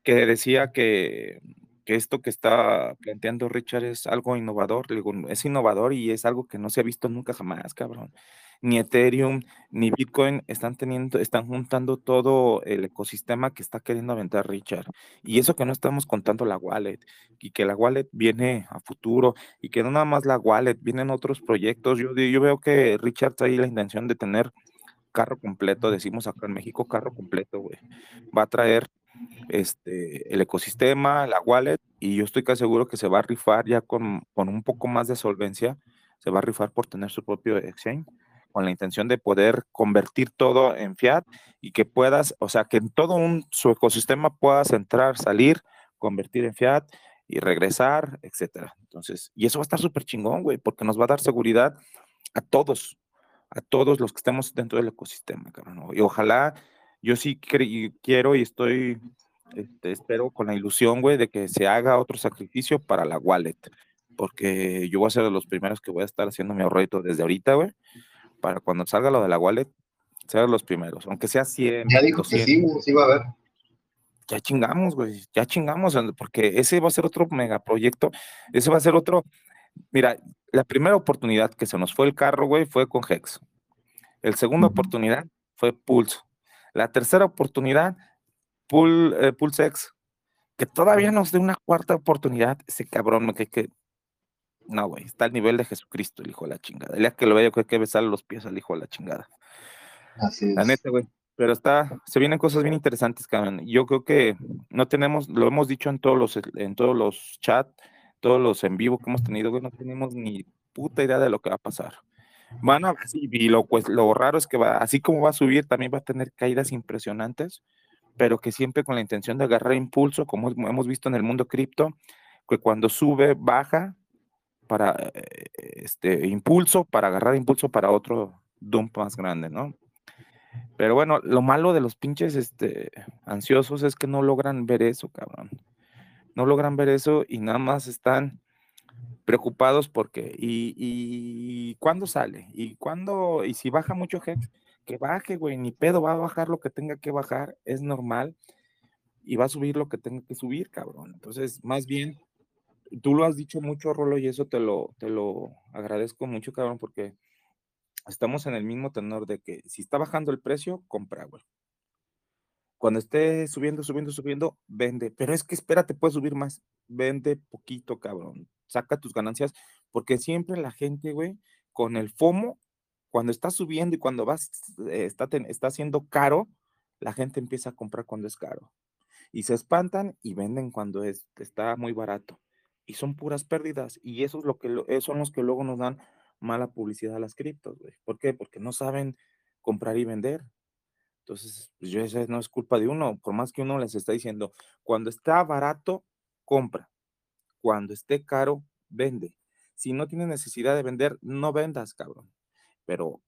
que decía que, que esto que está planteando Richard es algo innovador. Le digo, es innovador y es algo que no se ha visto nunca jamás, cabrón ni Ethereum, ni Bitcoin están teniendo, están juntando todo el ecosistema que está queriendo aventar Richard. Y eso que no estamos contando la wallet, y que la wallet viene a futuro, y que no nada más la wallet, vienen otros proyectos. Yo, yo veo que Richard trae la intención de tener carro completo, decimos acá en México, carro completo, güey. Va a traer este, el ecosistema, la wallet, y yo estoy casi seguro que se va a rifar ya con, con un poco más de solvencia, se va a rifar por tener su propio exchange con la intención de poder convertir todo en fiat y que puedas, o sea, que en todo un, su ecosistema puedas entrar, salir, convertir en fiat y regresar, etcétera. Entonces, y eso va a estar súper chingón, güey, porque nos va a dar seguridad a todos, a todos los que estemos dentro del ecosistema, cabrón. Y ojalá, yo sí quiero y estoy, este, espero con la ilusión, güey, de que se haga otro sacrificio para la wallet, porque yo voy a ser de los primeros que voy a estar haciendo mi ahorrito desde ahorita, güey, para cuando salga lo de la wallet, sean los primeros, aunque sea 100. Ya dijo que sí, sí va a haber. Ya chingamos, güey, ya chingamos, porque ese va a ser otro megaproyecto, ese va a ser otro, mira, la primera oportunidad que se nos fue el carro, güey, fue con Hex. El segunda oportunidad fue Pulse. La tercera oportunidad, Pul, eh, PulseX, que todavía nos dé una cuarta oportunidad, ese cabrón que, que no, güey, está al nivel de Jesucristo, el hijo de la chingada. El día que lo vea, yo creo que besarle los pies al hijo de la chingada. Así es. La neta, güey. Pero está, se vienen cosas bien interesantes, cabrón. Yo creo que no tenemos, lo hemos dicho en todos los, en todos los chats, todos los en vivo que hemos tenido, güey, no tenemos ni puta idea de lo que va a pasar. Bueno, y lo, pues, lo raro es que va, así como va a subir, también va a tener caídas impresionantes, pero que siempre con la intención de agarrar impulso, como hemos visto en el mundo cripto, que cuando sube, baja, para eh, este impulso, para agarrar impulso para otro dump más grande, ¿no? Pero bueno, lo malo de los pinches este, ansiosos es que no logran ver eso, cabrón. No logran ver eso y nada más están preocupados porque, ¿y, y cuándo sale? ¿Y cuándo? ¿Y si baja mucho Hex? Que baje, güey, ni pedo, va a bajar lo que tenga que bajar, es normal, y va a subir lo que tenga que subir, cabrón. Entonces, más bien, tú lo has dicho mucho, Rolo, y eso te lo, te lo agradezco mucho, cabrón, porque estamos en el mismo tenor de que si está bajando el precio, compra, güey. Cuando esté subiendo, subiendo, subiendo, vende. Pero es que espérate, puede subir más. Vende poquito, cabrón. Saca tus ganancias, porque siempre la gente, güey, con el FOMO, cuando está subiendo y cuando vas, eh, está, está haciendo caro, la gente empieza a comprar cuando es caro. Y se espantan y venden cuando es, está muy barato y son puras pérdidas. Y eso es lo que esos son los que luego nos dan mala publicidad a las criptos, güey. ¿Por qué? Porque no saben comprar y vender. Entonces, pues yo esa no es culpa de uno, por más que uno les está diciendo, cuando está barato, compra. Cuando esté caro, vende. Si no tienes necesidad de vender, no vendas, cabrón. Pero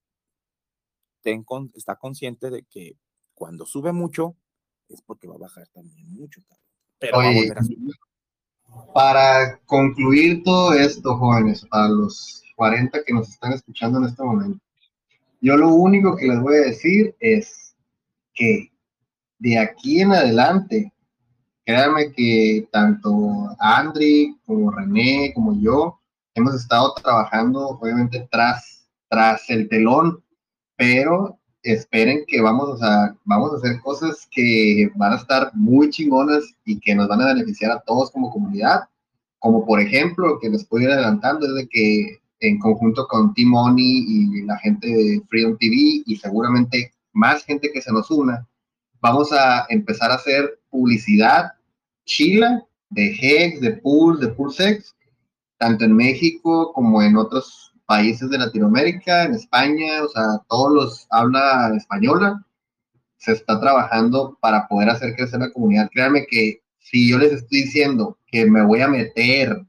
ten está consciente de que cuando sube mucho, es porque va a bajar también mucho, cabrón. Pero va a volver a subir. Para concluir todo esto, jóvenes, para los 40 que nos están escuchando en este momento, yo lo único que les voy a decir es que de aquí en adelante, créanme que tanto Andri como René como yo hemos estado trabajando obviamente tras, tras el telón, pero esperen que vamos a, vamos a hacer cosas que van a estar muy chingonas y que nos van a beneficiar a todos como comunidad. Como por ejemplo, que les puedo ir adelantando, es de que en conjunto con T-Money y la gente de Freedom TV y seguramente más gente que se nos una, vamos a empezar a hacer publicidad chila de Hex, de Pool, de PulseX, tanto en México como en otras países de Latinoamérica, en España, o sea, todos los habla española, se está trabajando para poder hacer crecer la comunidad. Créanme que si yo les estoy diciendo que me voy a meter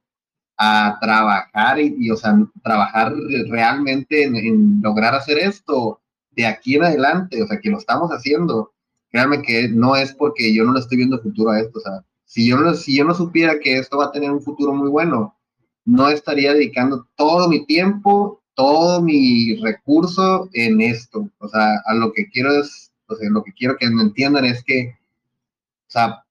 a trabajar y, o sea, trabajar realmente en, lograr hacer esto de aquí en adelante, o sea, que lo estamos haciendo, créanme que no es porque yo no le estoy viendo futuro a esto, o sea, si yo, no, si yo no supiera que esto va a tener un futuro muy bueno, no estaría dedicando todo mi tiempo, todo mi recurso en esto, o sea, a lo que quiero es, o sea, lo que quiero que me entiendan es que, o sea,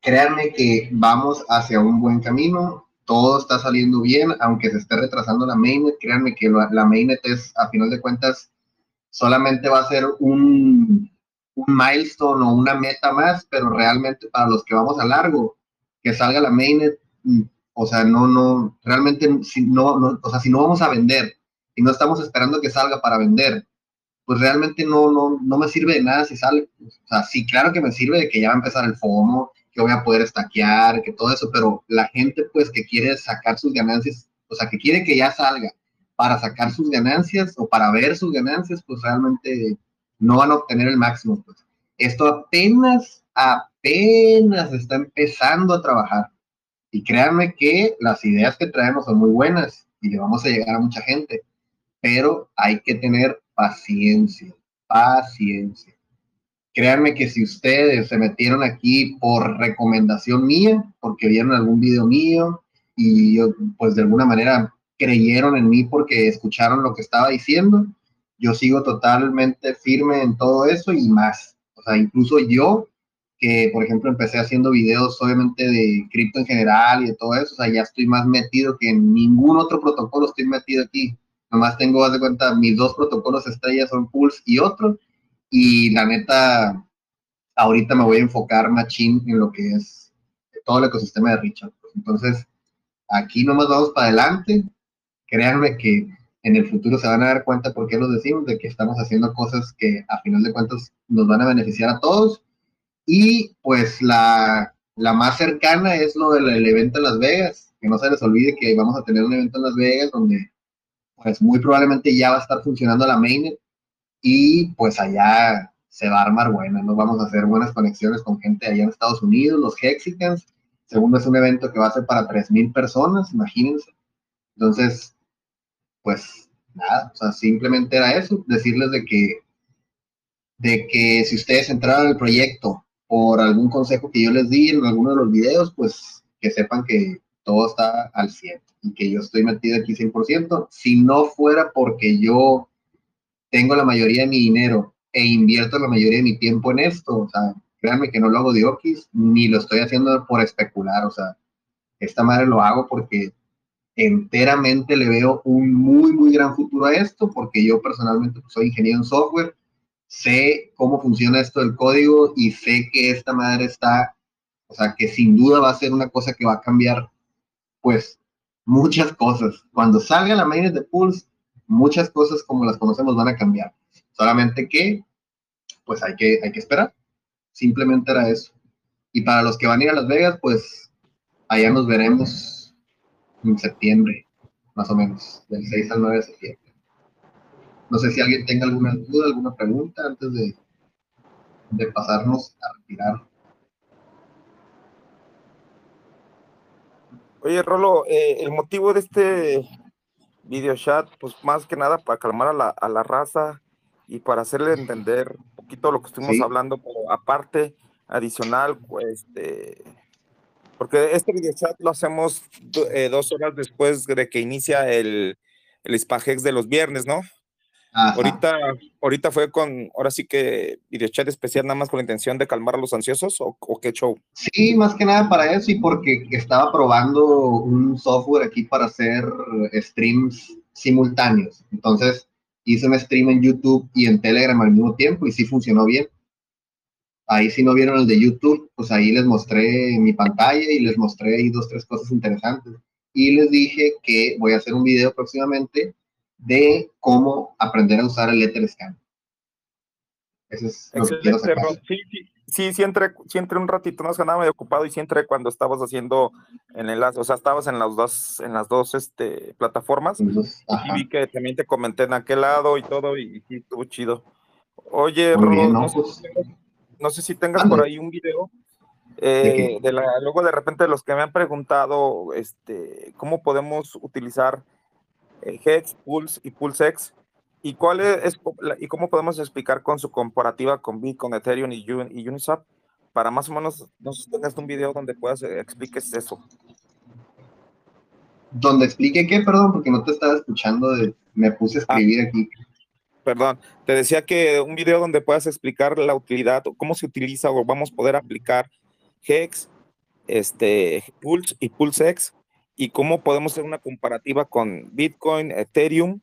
créanme que vamos hacia un buen camino, todo está saliendo bien, aunque se esté retrasando la mainnet, créanme que la mainnet es, a final de cuentas, solamente va a ser un, un milestone o una meta más, pero realmente para los que vamos a largo, que salga la mainnet, o sea, no, no, realmente, si no, o sea, si no vamos a vender y no estamos esperando que salga para vender, pues realmente no, no, no me sirve de nada si sale. O sea, sí, claro que me sirve de que ya va a empezar el FOMO, que voy a poder estaquear, que todo eso, pero la gente pues que quiere sacar sus ganancias, o sea, que quiere que ya salga para sacar sus ganancias o para ver sus ganancias, pues realmente no van a obtener el máximo. Pues. Esto apenas, apenas está empezando a trabajar. Y créanme que las ideas que traemos son muy buenas y le vamos a llegar a mucha gente, pero hay que tener paciencia, paciencia. Créanme que si ustedes se metieron aquí por recomendación mía, porque vieron algún video mío y pues de alguna manera creyeron en mí porque escucharon lo que estaba diciendo, yo sigo totalmente firme en todo eso y más. O sea, incluso yo, que por ejemplo empecé haciendo videos obviamente de cripto en general y de todo eso, o sea, ya estoy más metido que en ningún otro protocolo estoy metido aquí. Nomás tengo, haz de cuenta, mis dos protocolos estrellas son Pulse y otro. Y la neta, ahorita me voy a enfocar machín en lo que es todo el ecosistema de Richard. Entonces, aquí nomás vamos para adelante. Créanme que en el futuro se van a dar cuenta por qué los decimos, de que estamos haciendo cosas que a final de cuentas nos van a beneficiar a todos. Y pues la, la más cercana es lo del evento en Las Vegas, que no se les olvide que vamos a tener un evento en Las Vegas donde pues muy probablemente ya va a estar funcionando la mainnet y pues allá se va a armar buena, nos vamos a hacer buenas conexiones con gente allá en Estados Unidos, los Hexicans, segundo es un evento que va a ser para 3.000 personas, imagínense. Entonces, pues nada, o sea, simplemente era eso, decirles de que, de que si ustedes entraron al proyecto por algún consejo que yo les di en alguno de los videos, pues que sepan que todo está al 100 y que yo estoy metido aquí 100%. Si no fuera porque yo tengo la mayoría de mi dinero e invierto la mayoría de mi tiempo en esto, o sea, créanme que no lo hago de okis, ni lo estoy haciendo por especular, o sea, esta madre lo hago porque enteramente le veo un muy, muy gran futuro a esto, porque yo personalmente pues, soy ingeniero en software, sé cómo funciona esto del código y sé que esta madre está, o sea, que sin duda va a ser una cosa que va a cambiar, pues, muchas cosas. Cuando salga la mainnet de Pulse, muchas cosas como las conocemos van a cambiar. Solamente que, pues, hay que, hay que esperar. Simplemente era eso. Y para los que van a ir a Las Vegas, pues, allá nos veremos en septiembre, más o menos, del 6 al 9 de septiembre. No sé si alguien tenga alguna duda, alguna pregunta antes de, de pasarnos a retirar. Oye, Rolo, eh, el motivo de este video chat, pues más que nada para calmar a la, a la raza y para hacerle entender un poquito lo que estuvimos hablando, pero aparte, adicional, pues, porque este video chat lo hacemos eh, dos horas después de que inicia el, el Spagex de los viernes, ¿no? Ahorita, ahorita fue con, ahora sí que video chat especial nada más con la intención de calmar a los ansiosos o, o, qué show. Sí, más que nada para eso y porque estaba probando un software aquí para hacer streams simultáneos. Entonces hice un stream en YouTube y en Telegram al mismo tiempo y sí funcionó bien. Ahí si no vieron el de YouTube, pues ahí les mostré mi pantalla y les mostré ahí dos, tres cosas interesantes. Y les dije que voy a hacer un video próximamente de cómo aprender a usar el Etherscan. Eso es lo que quiero sacar. Sí, sí. sí, sí entré, sí entré un ratito, no sé, nada medio ocupado y sí entré cuando estabas haciendo el enlace, o sea, estabas en las dos, en las dos este, plataformas Entonces, y vi que también te comenté en aquel lado y todo y, sí estuvo chido. Oye, Rolo, bien, no, ¿no? sé, Pues, si tengas, no sé si tengas Ande. por ahí un video ¿De eh, de la, luego de repente los que me han preguntado, este, cómo podemos utilizar Hex, Pulse y PulseX y cuál es, y cómo podemos explicar con su comparativa con Bitcoin, Ethereum y, y Uniswap para más o menos, no sé si tengas un video donde puedas eh, expliques eso. Donde explique qué, perdón, porque no te estaba escuchando, de- me puse a Ah. escribir aquí. Perdón, te decía que un video donde puedas explicar la utilidad o cómo se utiliza o vamos a poder aplicar Hex, este, Pulse y PulseX y cómo podemos hacer una comparativa con Bitcoin, Ethereum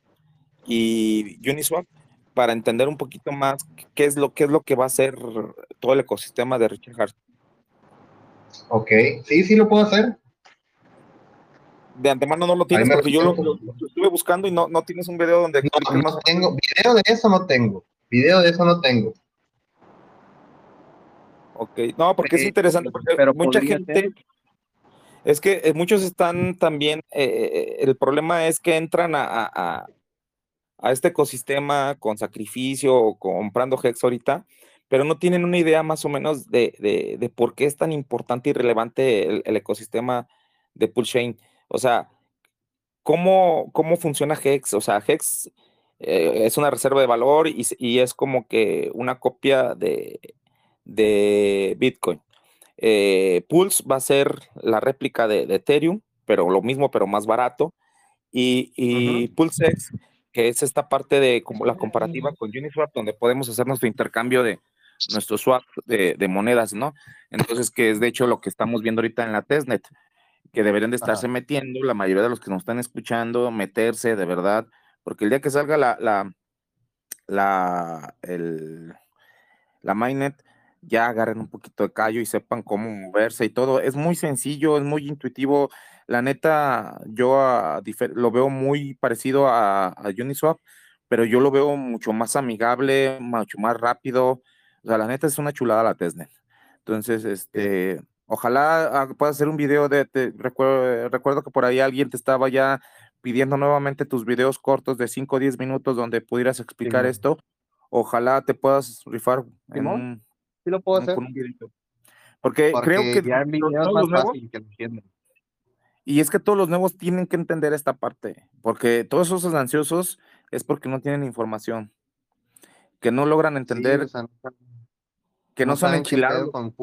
y Uniswap para entender un poquito más qué es lo, qué es lo que va a hacer todo el ecosistema de Richard Hart. Ok, sí, sí lo puedo hacer. De antemano no lo tienes porque yo lo, recuerdo. lo- lo estuve buscando y no, no tienes un video donde No, más. no tengo, video de eso no tengo. Video de eso no tengo. Ok, no, porque es Eh, interesante, porque pero mucha gente, ser. Es que eh, muchos están también, eh, el problema es que entran a, este ecosistema con sacrificio o comprando Hex ahorita, pero no tienen una idea más o menos de, de- por qué es tan importante y relevante el, ecosistema de Pulsechain. O sea, ¿cómo, cómo funciona Hex? O sea, Hex eh, es una reserva de valor y, y es como que una copia de, de Bitcoin. Eh, Pulse va a ser la réplica de, de Ethereum, pero lo mismo, pero más barato. Y, y PulseX, que es esta parte de como la comparativa con Uniswap, donde podemos hacer nuestro intercambio de nuestro swap de, de monedas, ¿no? Entonces, que es de hecho lo que estamos viendo ahorita en la testnet, que deberían de estarse Ajá. metiendo, la mayoría de los que nos están escuchando, meterse de verdad, porque el día que salga la, la, la, el, la mainnet, ya agarren un poquito de callo y sepan cómo moverse y todo. Es muy sencillo, es muy intuitivo. La neta, yo a lo veo muy parecido a, a Uniswap, pero yo lo veo mucho más amigable, mucho más rápido. O sea, la neta es una chulada la testnet. Entonces, este, ojalá puedas hacer un video de, te- recuerdo, recuerdo que por ahí alguien te estaba ya pidiendo nuevamente tus videos cortos de 5 o 10 minutos donde pudieras explicar Simón. esto. Ojalá te puedas rifar en un, Sí lo puedo hacer. con un videito. Porque, Porque creo que ya en es más nuevos, fácil que lo entiendan. y es que todos los nuevos tienen que entender esta parte, porque todos esos ansiosos es porque no tienen información, que no logran Sí, entender, o sea, no, saben- que no, no son enchilados. con.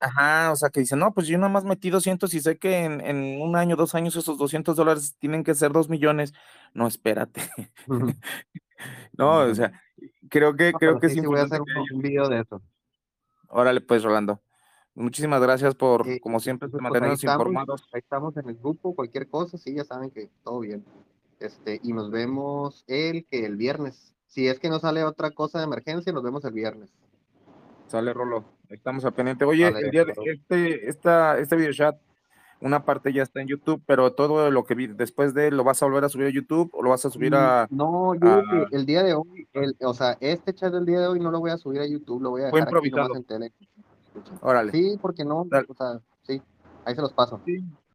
Ajá, o sea, que dicen, no, pues yo nada más metí 200 y sé que en, en un año, dos años, esos 200 dólares tienen que ser 2 millones. No, espérate. No, o sea, creo que, No, creo que sí, sí voy a hacer un, video de eso. Órale, pues, Rolando. Muchísimas gracias por, Eh, como siempre, pues, pues, ahí mantenernos estamos, informados. ahí estamos en el grupo, cualquier cosa, sí, ya saben que todo bien. Este, y nos vemos el que el viernes. Si es que no sale otra cosa de emergencia, nos vemos el viernes. Sale, Rolo. Estamos al pendiente. Oye, el día de este, esta, este video chat, una parte ya está en YouTube, pero todo lo que vi después de él, ¿lo vas a volver a subir a YouTube o lo vas a subir a. Mm, No, yo a- el día de hoy, el, o sea, este chat del día de hoy no lo voy a subir a YouTube, lo voy a Fue dejar aquí nomás improvisado. en tele. Órale. Sí, porque no, Dale. o sea, sí, ahí se los paso. Sí,